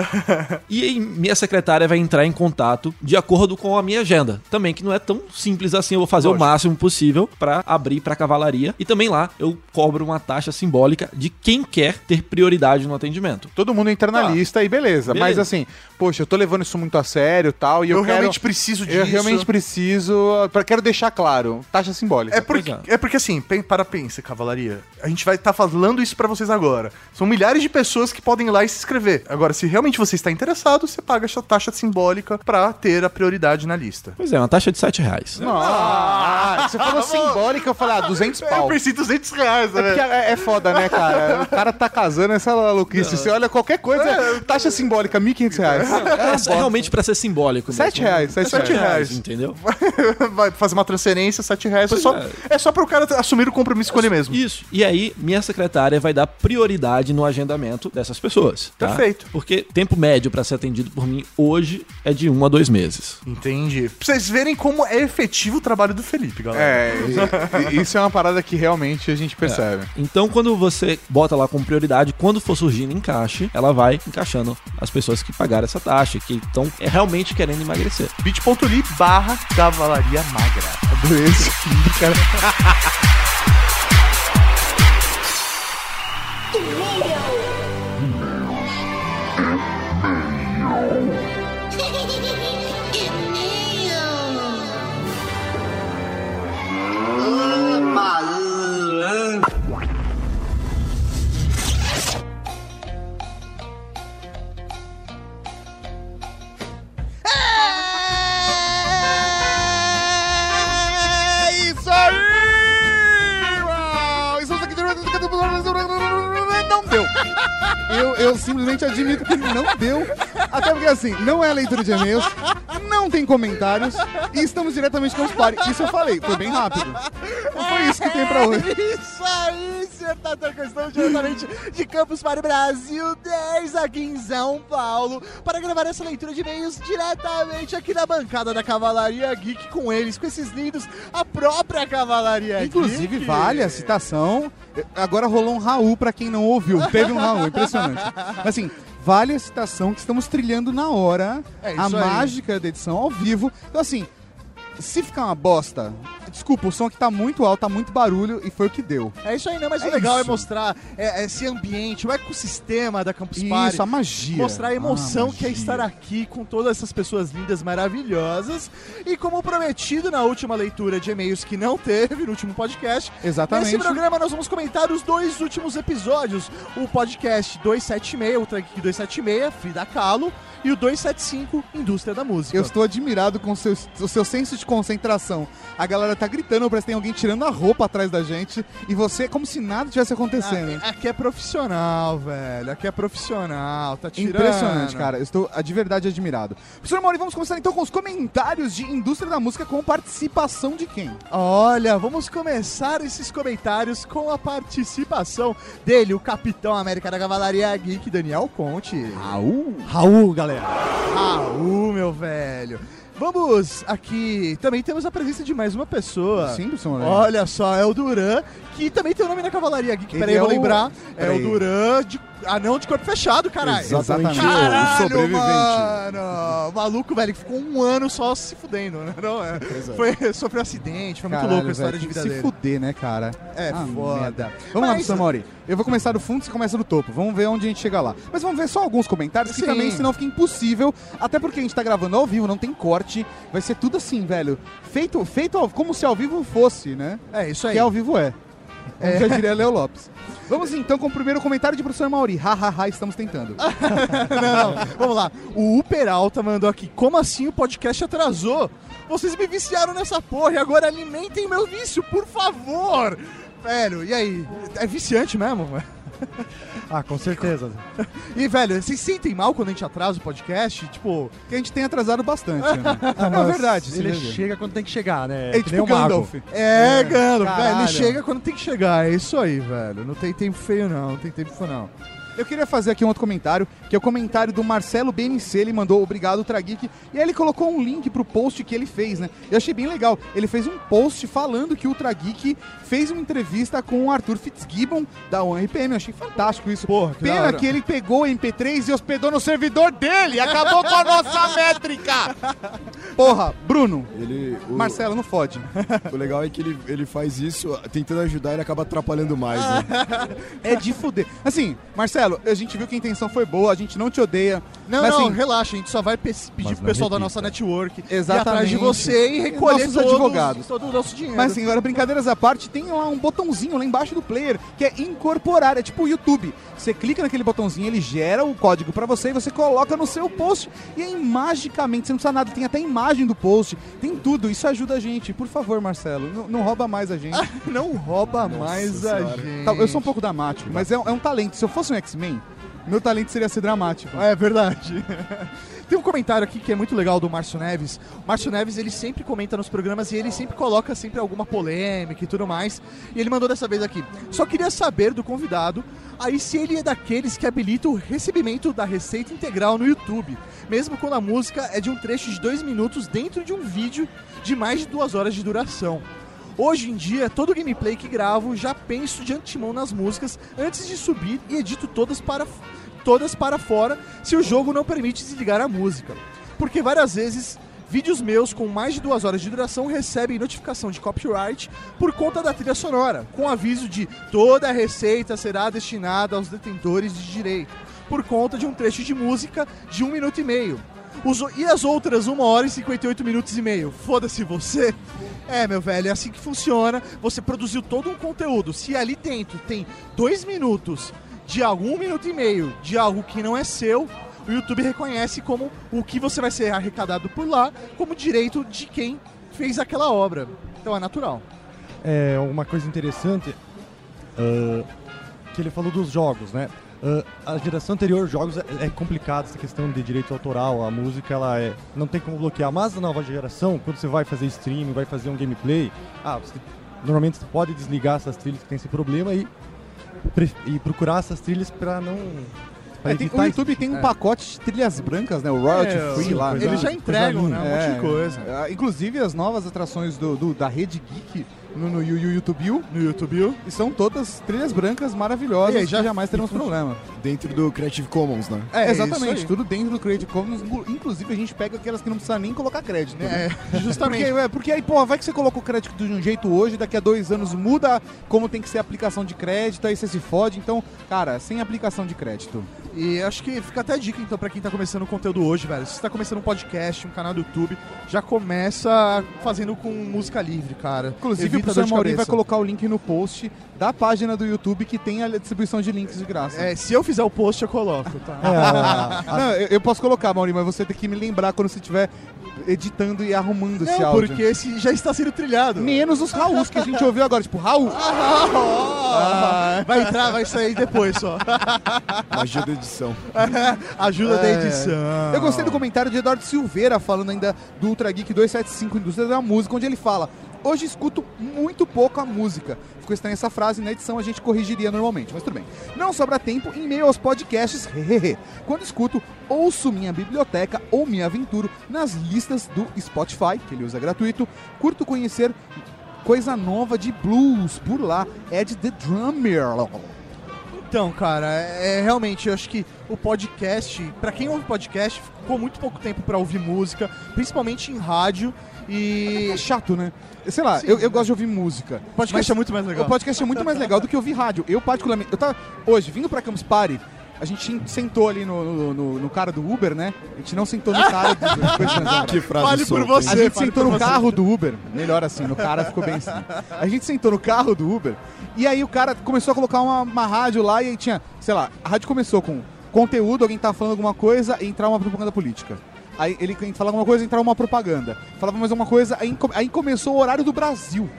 E aí, minha secretária vai entrar em contato de acordo com a minha agenda. Também, que não é tão simples assim. Eu vou fazer Lógico. o máximo possível pra abrir pra cavalaria. E também lá eu cobro uma taxa simbólica de quem quer ter prioridade no atendimento. Todo mundo entra na Tá. lista e beleza. Beleza. Mas assim, poxa, eu tô levando isso muito a sério e tal. E eu, Eu, quero- realmente preciso disso. Eu realmente preciso. Quero deixar claro. Taxa simbólica. É porque, Pois é porque assim, para pensa, Cavalaria. A gente vai estar falando isso pra vocês agora. São milhares de pessoas que podem ir lá e se inscrever. Agora, se realmente você está interessado, você paga essa taxa simbólica pra ter a prioridade na lista. Pois é, uma taxa de 7 reais. Ah, você falou simbólica, eu falei, ah, 200 Eu pau. pensei 200 reais, É né? é, é foda, né, cara? O cara tá casando essa maluquice. Você olha qualquer coisa, taxa simbólica, 1.500 reais. É, é realmente pra ser simbólico. mesmo. 7 reais, 7 Sete reais. reais. Entendeu? vai fazer uma transferência, 7 reais. É só, é. é só pro cara assumir o compromisso com ele mesmo. Isso. E aí, minha secretária vai dar prioridade no agendamento dessas pessoas. tá? Perfeito. Porque tempo médio pra ser atendido por mim hoje é de um a dois meses. Entendi. Pra vocês verem como é efetivo o trabalho do Felipe, galera. É, e- e- isso é uma parada que realmente a gente percebe. Então, quando você bota lá como prioridade, quando for surgindo encaixe, ela vai encaixando as pessoas que pagaram essa taxa, que estão é, realmente querendo emagrecer. bit.ly barra Cavalaria Magra. Adorei esse cara. Eu, eu simplesmente admito que não deu. Até porque assim, não é leitura de e-mails, não tem comentários e estamos diretamente com os pares. Isso eu falei, foi bem rápido. Foi isso que tem pra hoje. Isso aí, senhor Tatarca, estamos diretamente de Campus Party Brasil 10 aqui em São Paulo para gravar essa leitura de e-mails diretamente aqui na bancada da Cavalaria Geek com eles, com esses lindos, a própria Cavalaria Inclusive, Geek. vale a citação. Agora rolou um Raul pra quem não ouviu. Teve um Raul, impressionante. Mas assim, vale a citação que estamos trilhando na hora É a aí. mágica da edição ao vivo. Então assim, se ficar uma bosta, desculpa, o som aqui tá muito alto, tá muito barulho e foi o que deu. É isso aí, não, mas É o legal é isso. mostrar é, esse ambiente, o ecossistema da Campus Party. Isso, a magia. Mostrar a emoção Ah, que é estar aqui com todas essas pessoas lindas, maravilhosas. E como prometido na última leitura de e-mails que não teve no último podcast, Exatamente. nesse programa nós vamos comentar os dois últimos episódios. O podcast 276, o Track 276, Frida Kahlo, e o 275, Indústria da Música. Eu estou admirado com o seu, o seu senso de concentração. A galera tá gritando, parece que tem alguém tirando a roupa atrás da gente. E você, como se nada tivesse acontecendo. Aqui, aqui é profissional, velho. Aqui é profissional. Tá tirando. Impressionante, cara. Eu estou ah, de verdade admirado. Professor Mauri, vamos começar então com os comentários de indústria da música com participação de quem? Olha, vamos começar esses comentários com a participação dele, o Capitão América da Cavalaria Geek, Daniel Conte. Raul? Raul, galera. Raul, meu velho. Vamos aqui. Também temos a presença de mais uma pessoa. Sim, Mauri. Olha só, é o Duran, que também tem o nome na Cavalaria Geek. Peraí, eu é vou o- lembrar. É Peraí. o Duran de. Anão de corpo fechado, caralho. Exatamente. Caralho, O sobrevivente. Mano, o maluco, velho, que ficou um ano só se fudendo, né? Não, é. Foi, sofreu um acidente, foi muito Caralho, louco a história velho, de vida que se dele. fuder, né, cara? É Ah, foda. merda. Vamos lá, Mas- professor Mauri. Eu vou começar do fundo, você começa do topo. Vamos ver onde a gente chega lá. Mas vamos ver só alguns comentários, que Sim. também, senão fica impossível. Até porque a gente tá gravando ao vivo, não tem corte. Vai ser tudo assim, velho. Feito, feito como se ao vivo fosse, né? É, isso aí. Que ao vivo é. É. já diria Léo Lopes. Vamos então com o primeiro comentário de professor Mauri. Hahaha, estamos tentando. não, não. Vamos lá. O Peralta mandou aqui. Como assim o podcast atrasou? Vocês me viciaram nessa porra e agora alimentem meu vício, por favor. Velho, e aí? É viciante mesmo? Ah, com certeza. E, velho, vocês sentem mal quando a gente atrasa o podcast? Tipo... Que a gente tem atrasado bastante, né? É verdade. Ele chega quando tem que chegar, né? É tipo. Gandalf. É, É, Gandalf, velho, ele chega quando tem que chegar, é isso aí, velho. Não tem tempo feio não, não tem tempo feio não. Eu queria fazer aqui um outro comentário, que é o comentário do Marcelo BNC, ele mandou obrigado Trageek, e aí ele colocou um link pro post que ele fez, né? Eu achei bem legal. Ele fez um post falando que o Trageek fez uma entrevista com o Arthur Fitzgibbon da ONRPM. Eu achei fantástico isso. Porra, que Pena que ele pegou o MP3 e hospedou no servidor dele, acabou com a nossa métrica. Porra, Bruno, Ele, o, Marcelo, não fode. o legal é que ele, ele faz isso tentando ajudar e ele acaba atrapalhando mais, né? É de fuder. Assim, Marcelo, a gente viu que a intenção foi boa, a gente não te odeia. Não, mas, não, assim, relaxa, a gente só vai pe- pedir pro não pessoal da repita. nossa network Exatamente. ir atrás de você e recolher Nossos todos, advogados. todo o nosso dinheiro. Mas assim, agora brincadeiras à parte, tem lá um botãozinho lá embaixo do player que é incorporar, é tipo o YouTube. Você clica naquele botãozinho, ele gera o código pra você e você coloca no seu post. E aí, magicamente, você não precisa nada, tem até imagem do post, tem tudo. Isso ajuda a gente. Por favor, Marcelo, não, não rouba mais a gente. não rouba mais a Senhora. gente. Tá, Eu sou um pouco dramático, mas é, é um talento. Se eu fosse um X-Men, meu talento seria ser dramático. É verdade. Tem um comentário aqui que é muito legal do Márcio Neves. O Márcio Neves, ele sempre comenta nos programas e ele sempre coloca sempre alguma polêmica e tudo mais. E ele mandou dessa vez aqui. Só queria saber do convidado aí se ele é daqueles que habilita o recebimento da receita integral no YouTube, mesmo quando a música é de um trecho de dois minutos dentro de um vídeo de mais de duas horas de duração. Hoje em dia, todo gameplay que gravo já penso de antemão nas músicas antes de subir e edito todas para, todas para fora se o jogo não permite desligar a música. Porque várias vezes vídeos meus com mais de duas horas de duração recebem notificação de copyright por conta da trilha sonora, com aviso de toda a receita será destinada aos detentores de direito, por conta de um trecho de música de um minuto e meio. Os e as outras 1 hora e 58 minutos e meio? Foda-se você. É, meu velho, é assim que funciona. Você produziu todo um conteúdo. Se ali dentro tem dois minutos de algo, um minuto e meio de algo que não é seu, o YouTube reconhece como o que você vai ser arrecadado por lá como direito de quem fez aquela obra. Então é natural. É uma coisa interessante ah, que ele falou dos jogos, né? Ah, a geração anterior, jogos, é, é complicado essa questão de direito autoral. A música, ela é, não tem como bloquear. Mas a nova geração, quando você vai fazer streaming, vai fazer um gameplay, ah, você- normalmente você pode desligar essas trilhas que tem esse problema e, pre- e procurar essas trilhas para não. É, tem- o YouTube tem um É. pacote de trilhas brancas, né? O Royalty É, Free sim, lá. eles já entregam, né? Um monte de coisa. É, inclusive as novas atrações do, do- da Rede Geek no, no YouTube. No YouTube. E são todas trilhas brancas maravilhosas E aí, já- que jamais teremos problema. Dentro do Creative Commons, né? É, É, exatamente. Tudo dentro do Creative Commons. inclu- Inclusive, a gente pega aquelas que não precisa nem colocar crédito. né? É, justamente. Porque, é, porque aí, porra, vai que você coloca o crédito de um jeito hoje, daqui a dois anos muda como tem que ser a aplicação de crédito, aí você se fode. Então, cara, sem aplicação de crédito. E acho que fica até a dica, então, pra quem tá começando o conteúdo hoje, velho. Se você tá começando um podcast, um canal do YouTube, já começa fazendo com música livre, cara. Inclusive, Evita o de Mauri vai colocar o link no post da página do YouTube que tem a distribuição de links de graça. É, se eu fizer o post, eu coloco, tá? É, Não, eu, eu posso colocar, Mauri, mas você tem que me lembrar quando você estiver editando e arrumando esse Não, áudio. porque esse já está sendo trilhado. Menos os Raús que a gente ouviu agora, tipo, Raul. Ah, vai entrar, vai sair depois só. Magia da edição. Ajuda da É. edição. Eu gostei do comentário de Eduardo Silveira falando ainda do Ultra Geek 275 Indústria da Música, onde ele fala: Hoje escuto muito pouco a música. Ficou estranha essa frase, na edição a gente corrigiria normalmente, mas tudo bem. Não sobra tempo em meio aos podcasts, hehehe. Quando escuto, ouço minha biblioteca ou me aventuro nas listas do Spotify, que ele usa gratuito. Curto conhecer coisa nova de blues por lá. Ed The Drummer. Então, cara, é, é realmente, eu acho que o podcast, pra quem ouve podcast, ficou muito pouco tempo pra ouvir música, principalmente em rádio. E. É chato, né? Sei lá, Sim. eu, eu gosto de ouvir música. Podcast é muito mais legal. O podcast é muito mais legal do que ouvir rádio. Eu, particularmente, eu tava. Hoje, vindo pra Campus Party, a gente sentou ali no, no, no- no cara do Uber, né? A gente não sentou no cara do Uber. Que frase Fale por solta, você. A gente sentou por no você. carro do Uber. Melhor assim, no cara ficou bem assim. A gente sentou no carro do Uber. E aí o cara começou a colocar uma, uma rádio lá e aí tinha, sei lá, a rádio começou com conteúdo, alguém tava falando alguma coisa e entrar uma propaganda política. Aí ele falava alguma coisa, entrava uma propaganda. Falava mais alguma coisa, aí, aí começou o horário do Brasil.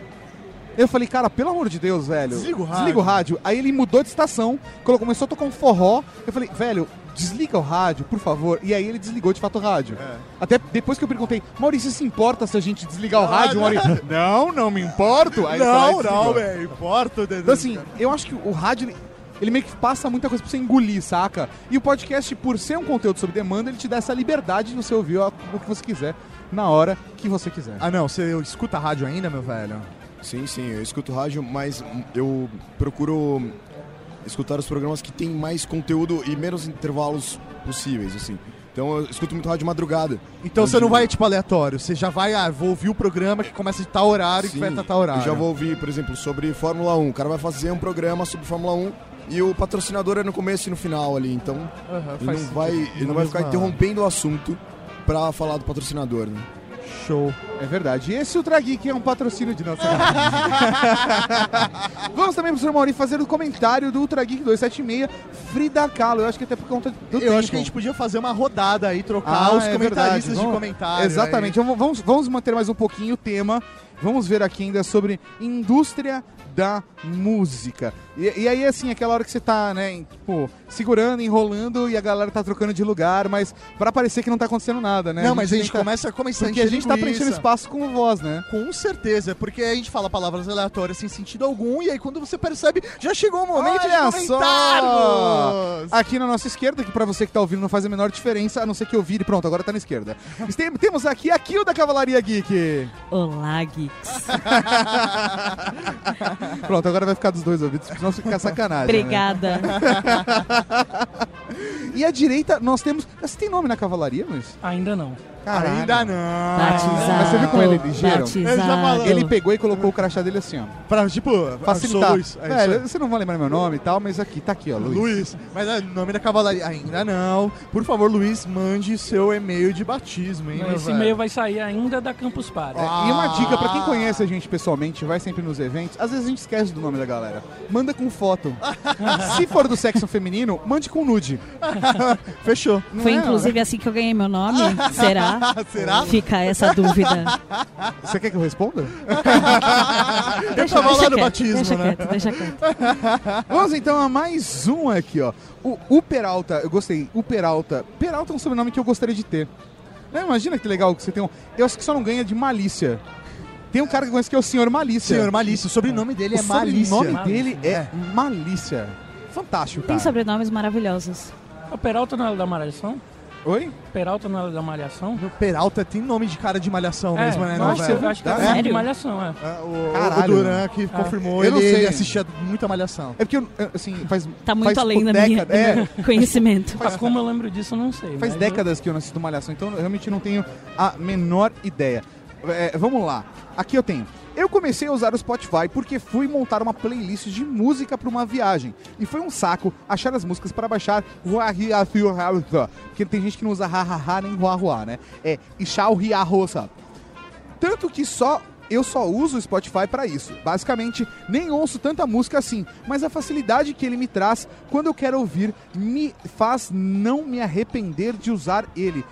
Eu falei, cara, pelo amor de Deus, velho. Desliga o rádio. Desliga o rádio. Aí ele mudou de estação, começou a tocar um forró. Eu falei, velho, desliga o rádio, por favor. E aí ele desligou de fato o rádio. É. Até depois que eu perguntei, Maurício, se importa se a gente desligar o rádio? Maurício, não, não me importo. Aí Não, não, velho. Importa o dedo. Então assim, eu acho que o rádio, ele, meio que passa muita coisa pra você engolir, saca? E o podcast, por ser um conteúdo sob demanda, ele te dá essa liberdade de você ouvir o o que você quiser, na hora que você quiser. Ah, não, você escuta rádio ainda, meu velho? Sim, sim, eu escuto rádio, mas eu procuro escutar os programas que tem mais conteúdo e menos intervalos possíveis, assim. Então eu escuto muito rádio madrugada. Então você Onde- não vai, tipo, aleatório. Você já vai, ah, vou ouvir o programa que começa de tal horário e que Sim, vai estar tal horário. Eu já vou ouvir, por exemplo, sobre Fórmula 1. O cara vai fazer um programa sobre Fórmula 1 e o patrocinador é no começo e no final ali. Então Aham, ele faz não vai, ele não vai ficar interrompendo o assunto pra falar do patrocinador, né? Show. É verdade. E esse Ultra Geek é um patrocínio de nossa. Vamos também, professor Mauri, fazer o comentário do Ultra Geek 276, Frida Kahlo. Eu acho que até por conta do Eu tempo. acho que a gente podia fazer uma rodada aí, trocar Ah, os é comentaristas verdade. de Vamos- comentário. Exatamente. Vamos, vamos manter mais um pouquinho o tema. Vamos ver aqui ainda sobre indústria da música. E, e aí, assim, aquela hora que você tá, né, em, tipo, segurando, enrolando e a galera tá trocando de lugar, mas pra parecer que não tá acontecendo nada, né? Não, mas a gente tenta- começa, começa a Porque a gente tá preenchendo espaço com voz, né? Com certeza, porque a gente fala palavras aleatórias sem sentido algum, e aí quando você percebe, já chegou o momento Olha de só! Aqui na nossa esquerda, que pra você que tá ouvindo não faz a menor diferença, a não ser que eu vire. Pronto, agora tá na esquerda. Tem- Temos aqui a Kill da Cavalaria Geek. Olá, geeks. Pronto, agora vai ficar dos dois ouvidos, senão fica sacanagem. né? Obrigada. E à direita, nós temos. Você tem nome na cavalaria, mas? Ainda não. Caralho. Ainda não. Batizado. Mas você viu como ele é ligeiro? Batizado. Ele tá falando. Ele pegou e colocou o crachá dele assim, ó. Pra, tipo, Facilitar. Luiz. É Velho, aí. você não vai lembrar meu nome e tal, mas aqui, tá aqui, ó, Luiz. Luiz. Mas é nome da cavalaria. Ainda não. Por favor, Luiz, mande seu e-mail de batismo, hein, Esse e-mail vai sair ainda da Campus Party. É, E uma dica pra quem conhece a gente pessoalmente, vai sempre nos eventos, às vezes a gente esquece do nome da galera. Manda com foto. Se for do sexo feminino, mande com nude. Fechou. Não Foi é, inclusive assim que eu ganhei meu nome? Será? Será? Fica essa dúvida. Você quer que eu responda? Eu tava lá no quieto, batismo, deixa né? quieto, deixa quieto. Vamos então a mais um aqui, ó. O, o Peralta, eu gostei. O Peralta. Peralta é um sobrenome que eu gostaria de ter. Né, imagina que legal que você tem um. Eu acho que só não ganha de malícia. Tem um cara que eu conheço que é o Senhor Malícia. Senhor Malícia. O sobrenome dele o é Malícia. sobrenome dele é Malícia. Fantástico, Tem cara. sobrenomes maravilhosos. O Peralta não é da Malhação? Oi? Peralta não é da Malhação? O Peralta tem nome de cara de malhação É, mesmo, né? nossa, eu acho que é É? de? Malhação, é. É, o, Caralho. o Duran que confirmou, Eu não ele, sei. ele assistia muita malhação. É porque, eu, eu, assim, faz. Tá muito faz, além da minha, década- é, do meu conhecimento. Mas como eu lembro disso, eu não sei. Faz décadas que eu não assisto Malhação, então eu realmente não tenho a menor ideia. É, vamos lá. Aqui eu tenho. Eu comecei a usar o Spotify porque fui montar uma playlist de música para uma viagem. E foi um saco achar as músicas para baixar. Porque tem gente que não usa ha-ha-ha nem ruá-ruá, né? É Riarroça. Tanto que só eu só uso o Spotify para isso. Basicamente, nem ouço tanta música assim, mas a facilidade que ele me traz quando eu quero ouvir me faz não me arrepender de usar ele.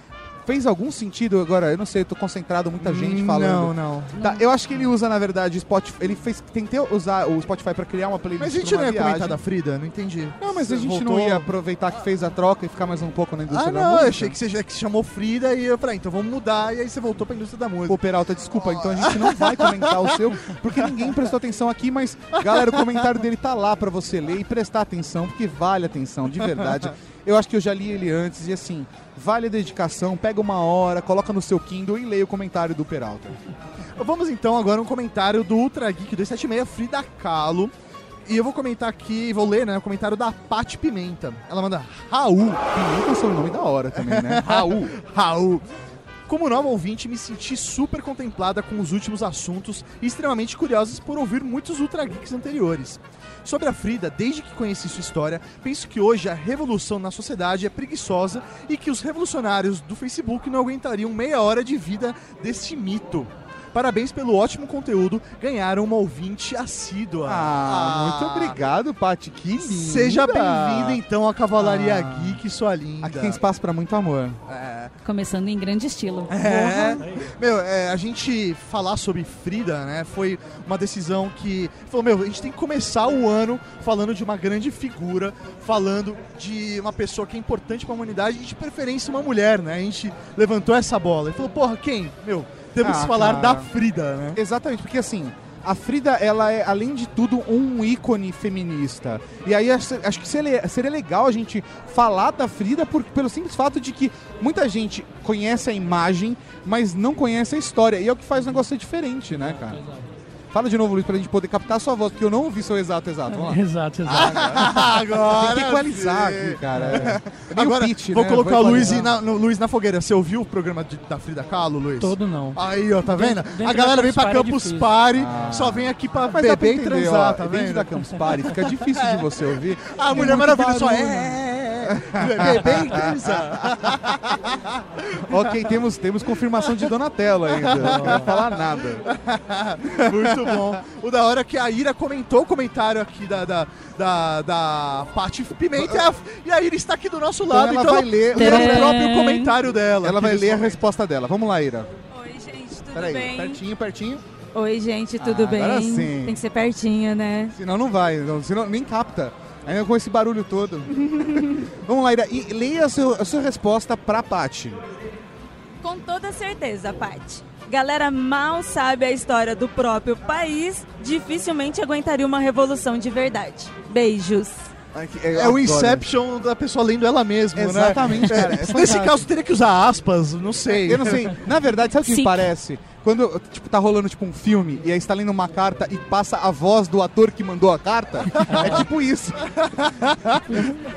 Fez algum sentido agora? Eu não sei, eu tô concentrado, muita gente falando. não, não. Tá, eu acho que ele usa, na verdade, o Spotify. Ele fez. Tentou usar o Spotify pra criar uma playlist. Mas a gente pra não ia comentar da Frida? Não entendi. Não, mas a gente voltou- não ia aproveitar que fez a troca e ficar mais um pouco na indústria Ah, da não, música? eu achei que você já que se chamou Frida e eu falei, ah, então vamos mudar. E aí você voltou pra indústria da música. Pô, Peralta, desculpa, então a gente não vai comentar o seu, porque ninguém prestou atenção aqui, mas, galera, o comentário dele tá lá pra você ler e prestar atenção, porque vale atenção, de verdade. Eu acho que eu já li ele antes e assim, vale a dedicação, pega uma hora, coloca no seu Kindle e leia o comentário do Peralta. Vamos então agora um comentário do Ultra Geek 276, Frida Kahlo. E eu vou comentar aqui, vou ler, né, o comentário da Pati Pimenta. Ela manda Raul. Pimenta é o sobrenome da hora também, né? Raul. Raul. Como nova ouvinte, me senti super contemplada com os últimos assuntos e extremamente curiosa por ouvir muitos Ultra Geeks anteriores. Sobre a Frida, desde que conheci sua história, penso que hoje a revolução na sociedade é preguiçosa e que os revolucionários do Facebook não aguentariam meia hora de vida deste mito. Parabéns pelo ótimo conteúdo, ganharam uma ouvinte assídua. Ah, muito obrigado, Paty, que linda. Seja bem-vinda então à Cavalaria Ah. Geek, sua linda. Aqui tem espaço pra muito amor. É. Começando em grande estilo. É, meu, é, a gente falar sobre Frida, né, foi uma decisão que falou, meu, a gente tem que começar o ano falando de uma grande figura, falando de uma pessoa que é importante pra humanidade e de preferência uma mulher, né? A gente levantou essa bola e falou, porra, quem? Meu, temos Ah, que falar cara. da Frida, né? Exatamente, porque assim, a Frida, ela é, além de tudo, um ícone feminista. E aí acho acho que seria, seria legal a gente falar da Frida por- pelo simples fato de que muita gente conhece a imagem, mas não conhece a história. E é o que faz o negócio ser diferente, né, cara? Fala de novo, Luiz, pra gente poder captar a sua voz, porque eu não ouvi seu exato exato. Vamos lá. Exato, exato. Agora Tem que equalizar aqui, cara. É meio Agora, pitch, vou né? colocar Vou o Luiz na, no, Luiz na fogueira. Você ouviu o programa de- da Frida Kahlo, Luiz? Todo não. Aí, ó, tá vendo? Dentro- dentro a galera vem pra Campus Party é. Party, Ah. só vem aqui pra Mas beber e transar, ó, tá dentro vendo? da Campus Party fica difícil de você ouvir. A Tem Mulher Maravilha só é, beber e ok, temos, temos confirmação de Donatello ainda. Não quero falar nada. Muito bom. O da hora é que a Ira comentou o comentário aqui da, da, da, da Paty Pimenta e a, e a Ira está aqui do nosso Então lado, ela então vai ler- o próprio comentário dela. Ela vai ler a resposta dela. Vamos lá, Ira. Oi, gente, tudo Peraí, bem? pertinho, pertinho. Oi, gente, tudo Ah, bem? Tem que ser pertinho, né? Senão não vai, não- senão nem capta. Ainda com esse barulho todo. Vamos lá, Ira. E leia a, seu- a sua resposta pra Paty. Com toda certeza, Paty. Galera mal sabe a história do próprio país, dificilmente aguentaria uma revolução de verdade. Beijos. É o Inception da pessoa lendo ela mesma, Exatamente, né? cara, é Nesse fantástico. caso, teria que usar aspas, não sei. Eu não sei. Na verdade, sabe o que me Sim. parece? Quando, tipo, tá rolando, tipo, um filme e aí você tá lendo uma carta e passa a voz do ator que mandou a carta, é tipo isso.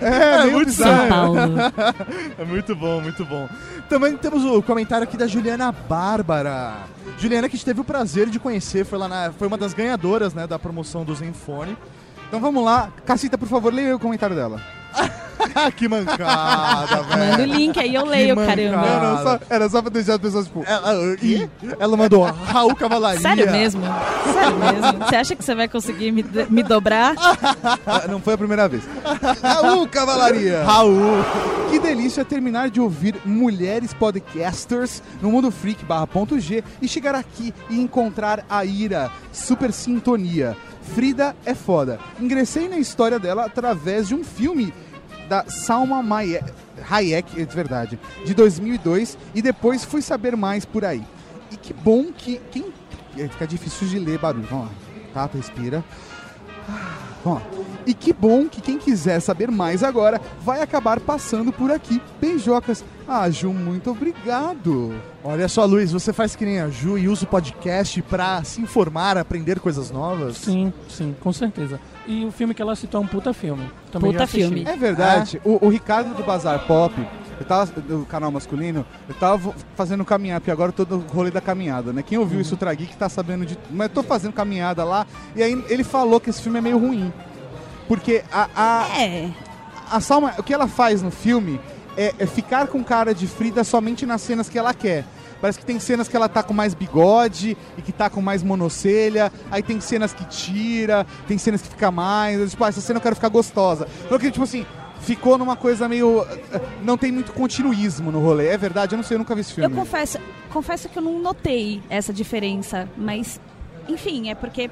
É, meio muito bizarro. São Paulo. é muito bom, muito bom. Também temos o comentário aqui da Juliana Bárbara. Juliana que a gente teve o prazer de conhecer, foi lá na, foi uma das ganhadoras, né, da promoção do Zenfone. Então vamos lá. Cacita, por favor, leia o comentário dela. que mancada, velho. Manda o link aí, eu leio, caramba. Não, não, só- era só pra deixar as pessoas, tipo... Ela, e- ela mandou Raul Cavalaria. Sério mesmo? Sério mesmo? Você acha que você vai conseguir me, me dobrar? Não foi a primeira vez. Raul Cavalaria! Raul! Que delícia terminar de ouvir mulheres podcasters no Mundo Freak barra ponto G e chegar aqui e encontrar a Ira. Super sintonia. Frida é foda. Ingressei na história dela através de um filme da Salma Maie- Hayek, é de verdade, de 2002 e depois fui saber mais por aí. E que bom que quem fica difícil de ler barulho. Vamos lá. Tata, respira. Vamos lá. E que bom que quem quiser saber mais agora vai acabar passando por aqui. Beijocas. Ah, Ju, muito obrigado. Olha só, Luiz, você faz que nem a Ju e usa o podcast pra se informar, aprender coisas novas? Sim, sim, com certeza. E o filme que ela citou é um puta filme. Também Puta já assisti. filme. É verdade. O, o Ricardo do Bazar Pop, eu tava, do canal masculino, eu tava fazendo caminhada, porque agora eu tô no rolê da caminhada, né? Quem ouviu isso, o Trageek, tá sabendo de. Mas eu tô fazendo caminhada lá, e aí ele falou que esse filme é meio ruim. Porque a. a É. A Salma, o que ela faz no filme é, é ficar com cara de Frida somente nas cenas que ela quer. Parece que tem cenas que ela tá com mais bigode e que tá com mais monocelha. Aí tem cenas que tira, tem cenas que fica mais. Tipo, ah, essa cena eu quero ficar gostosa. Então, que, tipo assim, ficou numa coisa meio. eh, Não tem muito continuismo no rolê. É verdade? Eu não sei, eu nunca vi esse Eu filme. confesso, confesso que eu não notei essa diferença, mas enfim, é porque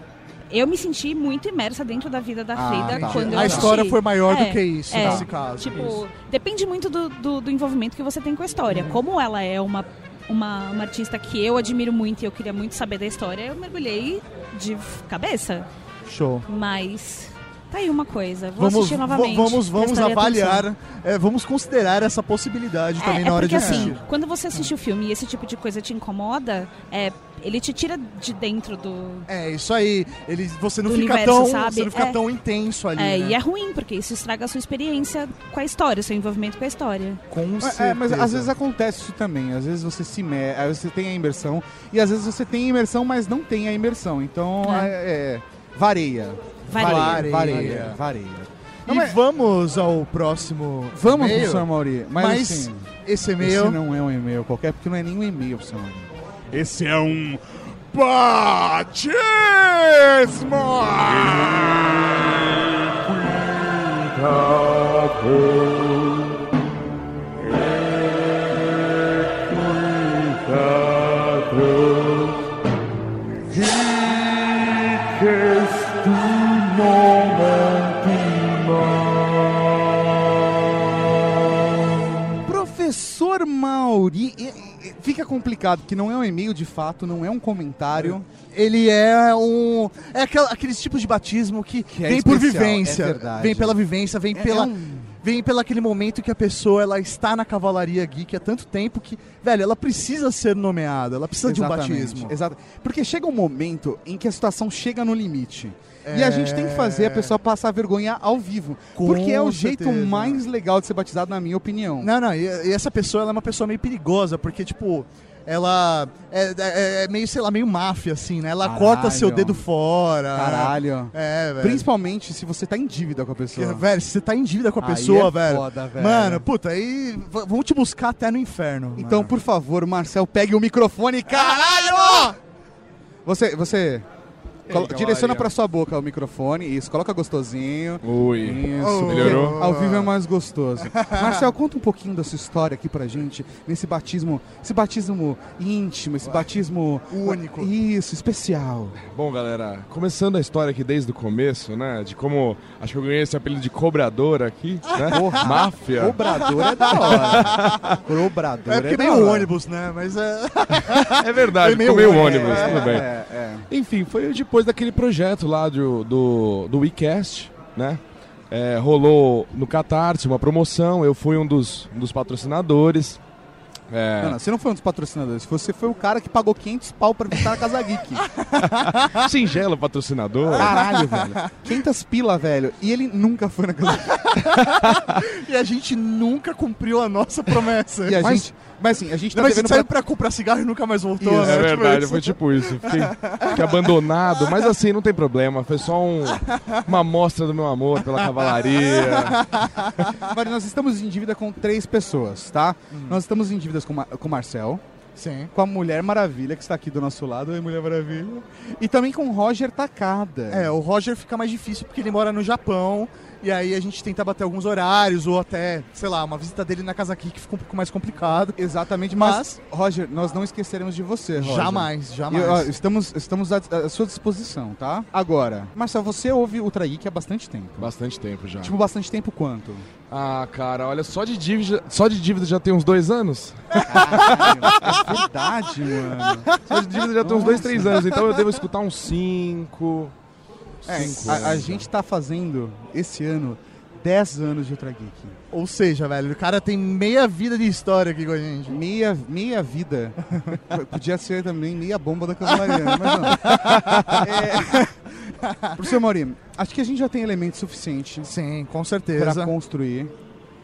eu me senti muito imersa dentro da vida da Ah, Frida entendi. quando eu A assisti. história foi maior do É, que isso, é. nesse caso. Tipo, Isso. depende muito do, do, do envolvimento que você tem com a história. Como ela é uma, uma, uma artista que eu admiro muito e eu queria muito saber da história, eu mergulhei de cabeça. Show. Mas tá aí uma coisa, vou Vamos, assistir novamente. vamos, vamos avaliar, é, vamos considerar essa possibilidade É, também é na hora de porque assistir. assim, quando você assiste o filme e esse tipo de coisa te incomoda, é, ele te tira de dentro do. É, isso aí. Ele, você não fica universo, tão, sabe? você não fica É. tão intenso ali. É, né? e é ruim, porque isso estraga a sua experiência com a história, o seu envolvimento com a história. Com Mas, é, mas às vezes acontece isso também. Às vezes você se vezes você tem a imersão e às vezes você tem a imersão, mas não tem a imersão. Então É. vareia. Vareia. Vareia. Vareia. Vareia. vareia. E vamos ao próximo Vamos, e-mail? professor Mauri. Mas, Mas assim, esse e-mail... Esse não é um e-mail qualquer, porque não é nem um e-mail, professor Mauri. Esse é um batismo! Professor complicado, porque não é um e-mail de fato, não é um comentário. Ele é um. É aquela- aqueles tipos de batismo que, é vem por especial, vivência. é verdade. vem pela vivência, vem É- pela. é um- Vem pelo aquele momento que a pessoa ela está na cavalaria geek há tanto tempo que, velho, ela precisa ser nomeada, ela precisa de um Exatamente, batismo. Exato. Porque chega um momento em que a situação chega no limite. E É. a gente tem que fazer a pessoa passar vergonha ao vivo. Com porque é o jeito certeza. mais legal de ser batizado, na minha opinião. Não, não, e, e essa pessoa ela é uma pessoa meio perigosa, porque, tipo, ela é, é- é meio, sei lá, meio máfia, assim, né? Ela Caralho. corta seu dedo fora. Caralho. É, velho. Principalmente se você tá em dívida com a pessoa. Velho, se você tá em dívida com a Aí pessoa, é velho, foda, velho. Mano, puta, aí vão te buscar até no inferno. Então, mano. por favor, Marcel, pegue o microfone, caralho! Você, você colo- Ei, direciona pra sua boca o microfone, isso, coloca gostosinho. Ui, Isso, melhorou? Ao vivo é mais gostoso. Marcel, conta um pouquinho da sua história aqui pra gente, nesse batismo, esse batismo íntimo, esse batismo único. Isso, especial. Bom, galera, começando a história aqui desde o começo, né? De como acho que eu ganhei esse apelido de cobrador aqui, né? Porra, Máfia. Cobrador é da hora. Cobrador É porque é da meio hora. ônibus, né? Mas é. É verdade, meio ônibus, ônibus, é, tudo bem. é, é. Enfim, foi depois daquele projeto lá do, do, do WeCast, né? É, rolou no Catarse uma promoção, eu fui um dos, um dos patrocinadores. É, Não, não, você não foi um dos patrocinadores, você foi o cara que pagou 500 pau pra visitar a Casa Geek. Singelo patrocinador. Caralho, velho. 500 pila, velho. E ele nunca foi na Casa Geek. e a gente nunca cumpriu a nossa promessa. E a mas, gente... Mas assim, a gente tá mas a devendo saiu pra... pra comprar cigarro e nunca mais voltou. Isso, né? é Tipo verdade, foi tipo isso. Fiquei, fiquei abandonado, mas assim, não tem problema. Foi só um- uma amostra do meu amor pela cavalaria. Mas nós estamos em dívida com três pessoas, tá? Nós estamos em dívidas com, com o Marcel. Sim. Com a Mulher Maravilha, que está aqui do nosso lado. Oi, Mulher Maravilha. E também com o Roger Takada. É, o Roger fica mais difícil porque ele mora no Japão. E aí a gente tenta bater alguns horários, ou até, sei lá, uma visita dele na casa aqui que fica um pouco mais complicado. Exatamente, mas, Roger, nós não esqueceremos de você, Roger. Jamais, jamais. E, ó, estamos estamos à, à sua disposição, tá? Agora, Marcel, você ouve Ultra Geek há bastante tempo. Bastante tempo já. Tipo, bastante tempo quanto? Ah, cara, olha, só de dívida, só de dívida já tem uns dois anos. É verdade, mano. Só de dívida já tem uns dois, Nossa. três anos. Então eu devo escutar uns cinco. É, cinco a, a gente tá fazendo, esse ano, 10 anos de Ultra Geek. Ou seja, velho, o cara tem meia vida de história aqui com a gente. Meia, meia vida. Podia ser também meia bomba da cavalaria, né? mas não. É... Professor Maurinho, acho que a gente já tem elemento suficiente. Sim, com Pra certeza. construir.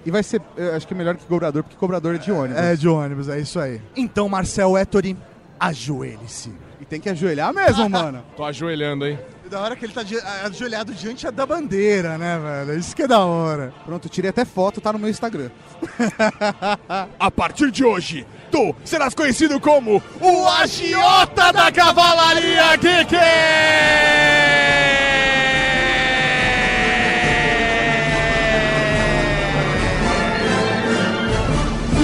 E vai ser, eu acho que é melhor que cobrador, porque cobrador é de ônibus. É de ônibus, é isso aí. Então, Marcel Ettore, ajoelhe-se. E tem que ajoelhar mesmo, mano. Tô ajoelhando, hein? Da hora que ele tá ajoelhado diante da bandeira, né, velho? Isso que é da hora. Pronto, tirei até foto, tá no meu Instagram. A partir de hoje, tu serás conhecido como o Agiota da Cavalaria Geek!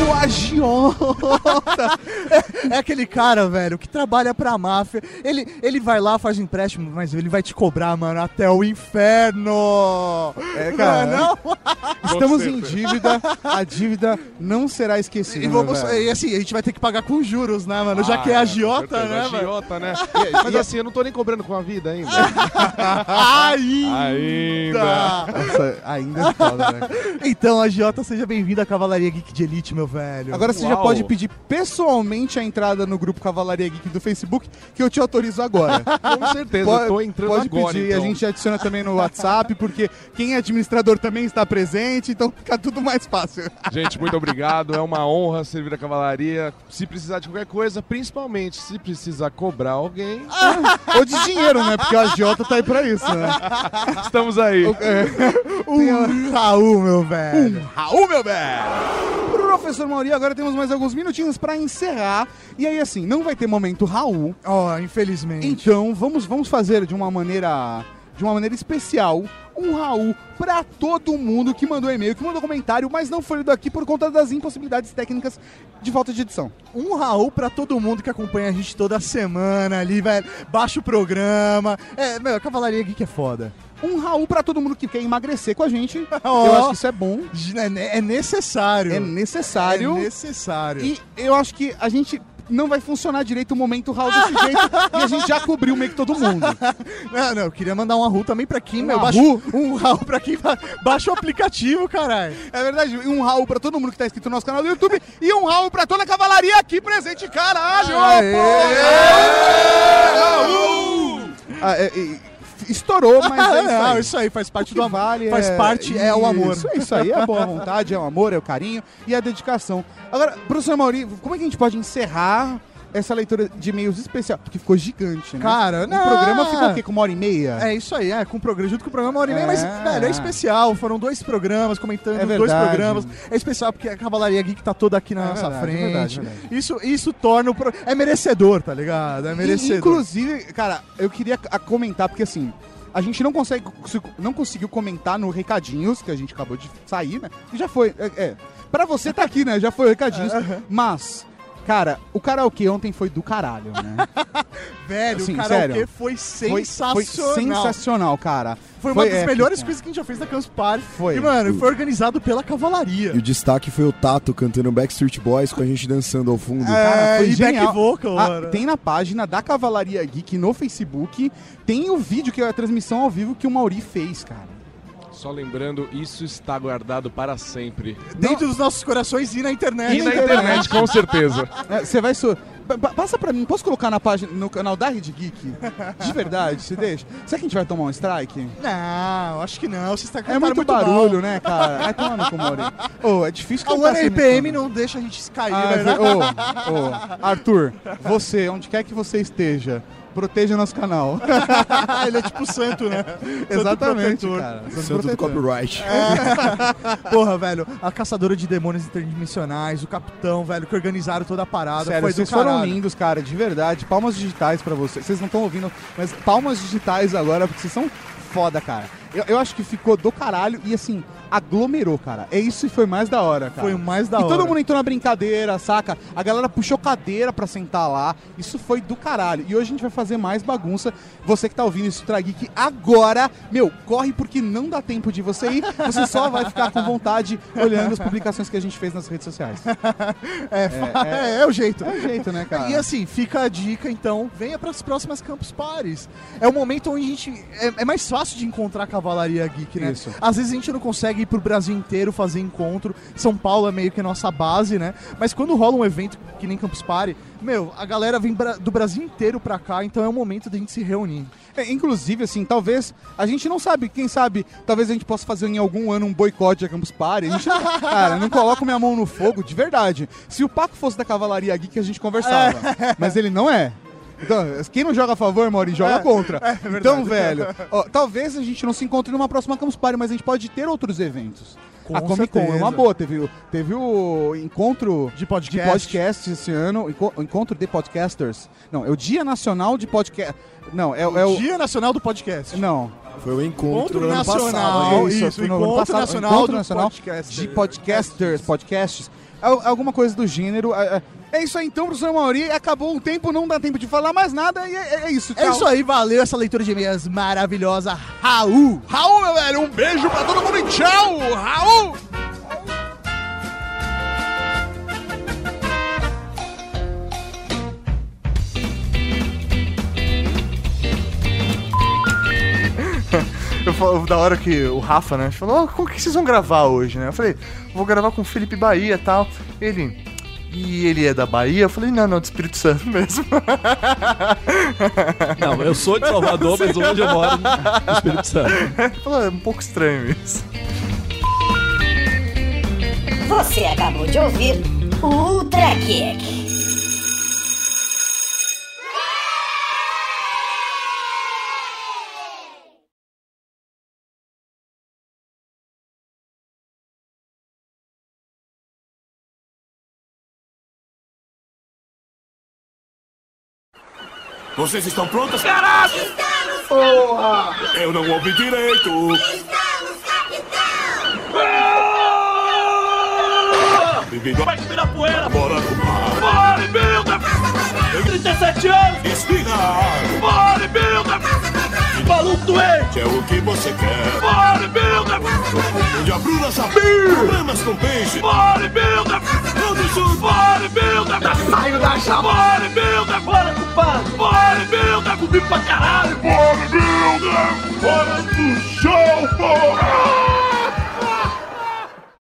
O Agiota conta. É, é aquele cara, velho, que trabalha pra máfia. Ele, ele vai lá, faz empréstimo, mas ele vai te cobrar, mano, até o inferno. É, cara. Não, é não? Estamos em dívida, a dívida não será esquecida. E, vamos, velho. e assim, a gente vai ter que pagar com juros, né, mano? Já Ah, que é é, agiota, com certeza, né, agiota, né? Mas e- assim, eu não tô nem cobrando com a vida ainda. Ainda! Ainda. Nossa, ainda é foda, né? Então, agiota, seja bem-vindo à Cavalaria Geek de Elite, meu velho. Agora você já Uau. pode pedir pessoalmente a entrada no grupo Cavalaria Geek do Facebook, que eu te autorizo agora. Com certeza, eu tô entrando pode agora, pedir, então. a gente adiciona também no WhatsApp, porque quem é administrador também está presente, então fica tudo mais fácil. Gente, muito obrigado. É uma honra servir a cavalaria. Se precisar de qualquer coisa, principalmente se precisar cobrar alguém, Ou de dinheiro, né? Porque o agiota tá aí pra isso, né? estamos aí. Um Raul, meu velho. Raul, meu velho! Professor Mauri, agora temos mais alguns minutinhos pra encerrar. E aí, assim, não vai ter momento Raul. Ó, infelizmente. Então, vamos, vamos fazer de uma maneira de uma maneira especial um Raul pra todo mundo que mandou e-mail, que mandou comentário, mas não foi lido aqui por conta das impossibilidades técnicas de falta de edição. Um Raul pra todo mundo que acompanha a gente toda semana ali, velho. Baixa o programa. É, meu, a Cavalaria Geek é foda. Um Raul pra todo mundo que quer emagrecer com a gente. Ó. Eu acho que isso é bom. É, é necessário. É necessário. É necessário. E eu acho que a gente não vai funcionar direito o momento Raul desse jeito e a gente já cobriu meio que todo mundo. Não, não, eu queria mandar um Raul também pra quem, Um meu. Raul? um Raul pra quem ba- baixa o aplicativo, caralho. É verdade, um Raul pra todo mundo que tá inscrito no nosso canal do YouTube e um Raul pra toda a cavalaria aqui presente, caralho! Aê! Raul! Ah, é, é, estourou, mas é isso Não, aí. isso aí faz parte do amor. vale faz parte, é o amor. Isso, isso aí é a boa vontade, é o amor, é o carinho e a dedicação. Agora, professor Mauri, como é que a gente pode encerrar essa leitura de e-mails especial? Porque ficou gigante, né? Cara, o não. programa ficou o quê? Com uma hora e meia? É isso aí, é, com o programa, junto com o programa uma hora e meia, É. mas, velho, é especial. Foram dois programas comentando É dois programas. É especial porque a Cavalaria Geek tá toda aqui na É nossa verdade, é frente. verdade, é verdade. Isso, isso torna o. Pro... É merecedor, tá ligado? É merecedor. Inclusive, cara, eu queria comentar, porque assim, a gente não consegue não conseguiu comentar no recadinhos, que a gente acabou de sair, né? E já foi. É, é. Pra você tá aqui, né? Já foi o recadinhos. Mas, cara, o karaokê ontem foi do caralho, né? Velho, Assim, o karaokê sério. foi Foi, sensacional. foi sensacional, cara. Foi uma das épico, melhores coisas que a gente já fez na Campus Party. Foi. E, mano, foi organizado pela Cavalaria. E o destaque foi o Tato cantando Backstreet Boys com a gente dançando ao fundo. Cara, foi e back genial. vocal, Ah, mano. tem na página da Cavalaria Geek no Facebook, tem o vídeo que é a transmissão ao vivo que o Mauri fez, cara. Só lembrando, isso está guardado para sempre. Dentro dos nossos corações e na internet. E na internet, com certeza. É, Você vai. Pa- Passa pra mim, posso colocar na página, no canal da Rede Geek? De verdade, você deixa? Será que a gente vai tomar um strike? Não, acho que não. Você está É muito, barulho, né, cara? Vai tomar no Mauri. Ô, é difícil A cantar sem RPM não deixa a gente cair, Ah, velho. ve- ô, ô, Arthur, você, onde quer que você esteja, proteja nosso canal. Ele é tipo santo, né? Exatamente, protetor. cara. Santo do copyright. Porra, velho, a caçadora de demônios interdimensionais, o capitão, velho, que organizaram toda a parada. Sério, foi do vocês foram lindos, cara, de verdade. Palmas digitais pra vocês. Vocês não estão ouvindo, mas palmas digitais agora, porque vocês são foda, cara. Eu, eu acho que ficou do caralho e assim, aglomerou, cara. É isso e foi mais da hora, cara. Foi o mais da e hora. todo mundo entrou na brincadeira, saca? A galera puxou cadeira pra sentar lá. Isso foi do caralho. E hoje a gente vai fazer mais bagunça. Você que tá ouvindo isso, Trageek, agora, meu, corre porque não dá tempo de você ir. Você só vai ficar com vontade olhando as publicações que a gente fez nas redes sociais. É, fa- é, é o jeito. É o jeito, né, cara? E assim, fica a dica, então, venha para as próximas Campus Pares. É o momento onde a gente. É, é mais fácil de encontrar a Cavalaria Geek, né? Isso. Às vezes a gente não consegue ir pro Brasil inteiro fazer encontro. São Paulo é meio que a nossa base, né? Mas quando rola um evento que nem Campus Party, meu, a galera vem do Brasil inteiro pra cá, então é o momento da gente se reunir. É, inclusive, assim, talvez a gente não sabe, quem sabe, talvez a gente possa fazer em algum ano um boicote a Campus Party. A gente, cara, não coloco minha mão no fogo, de verdade. Se o Paco fosse da Cavalaria Geek, a gente conversava. Mas ele não é. Então, quem não joga a favor, Mauri, joga É, contra. é verdade. então, velho, ó, talvez a gente não se encontre numa próxima Campus Party, mas a gente pode ter outros eventos. Com a Comic Con é uma boa. Teve, o- teve o encontro De podcast. de podcast esse ano, o encontro de podcasters. Não, é o Dia Nacional de Podcast. Não, é, é o. Dia Nacional do Podcast. Não. Foi o encontro Nacional, passado. isso, foi no ano Encontro passado, Nacional Encontro do Nacional de Podcasters, podcasts. Al- alguma coisa do gênero. É, é- é isso aí então, professor Mauri. Acabou o tempo, não dá tempo de falar mais nada. E é, é isso, tchau. É isso aí, valeu essa leitura de e-mails maravilhosa. Raul! Raul, meu velho, um beijo pra todo mundo e tchau! Raul! Eu falo, da hora que o Rafa, né, falou, "Ó, como que vocês vão gravar hoje, né? Eu falei, vou gravar com o Felipe Bahia e tal. Ele, e ele é da Bahia? Eu falei, não, não, do Espírito Santo mesmo. Não, eu sou de Salvador, mas hoje eu moro no Espírito Santo. Ele falou, é um pouco estranho isso. Você acabou de ouvir o Ultra Kick. Vocês estão prontas? Caralho! Porra! Eu não ouvi direito. Bem-vindo Vai virar poeira! Bora no mar. Bodybuilder! 37 anos! Espirrar. Bodybuilder! maluco é o que você quer. Bodybuilder! De a Bruna Sapir! Problemas com peixe. Bodybuilder! Anderson! Bodybuilder! Tá saindo da chapa! Bodybuilder! Bora, culpado! Bodybuilder! Comi pra caralho! Bodybuilder! Bora do show, porra!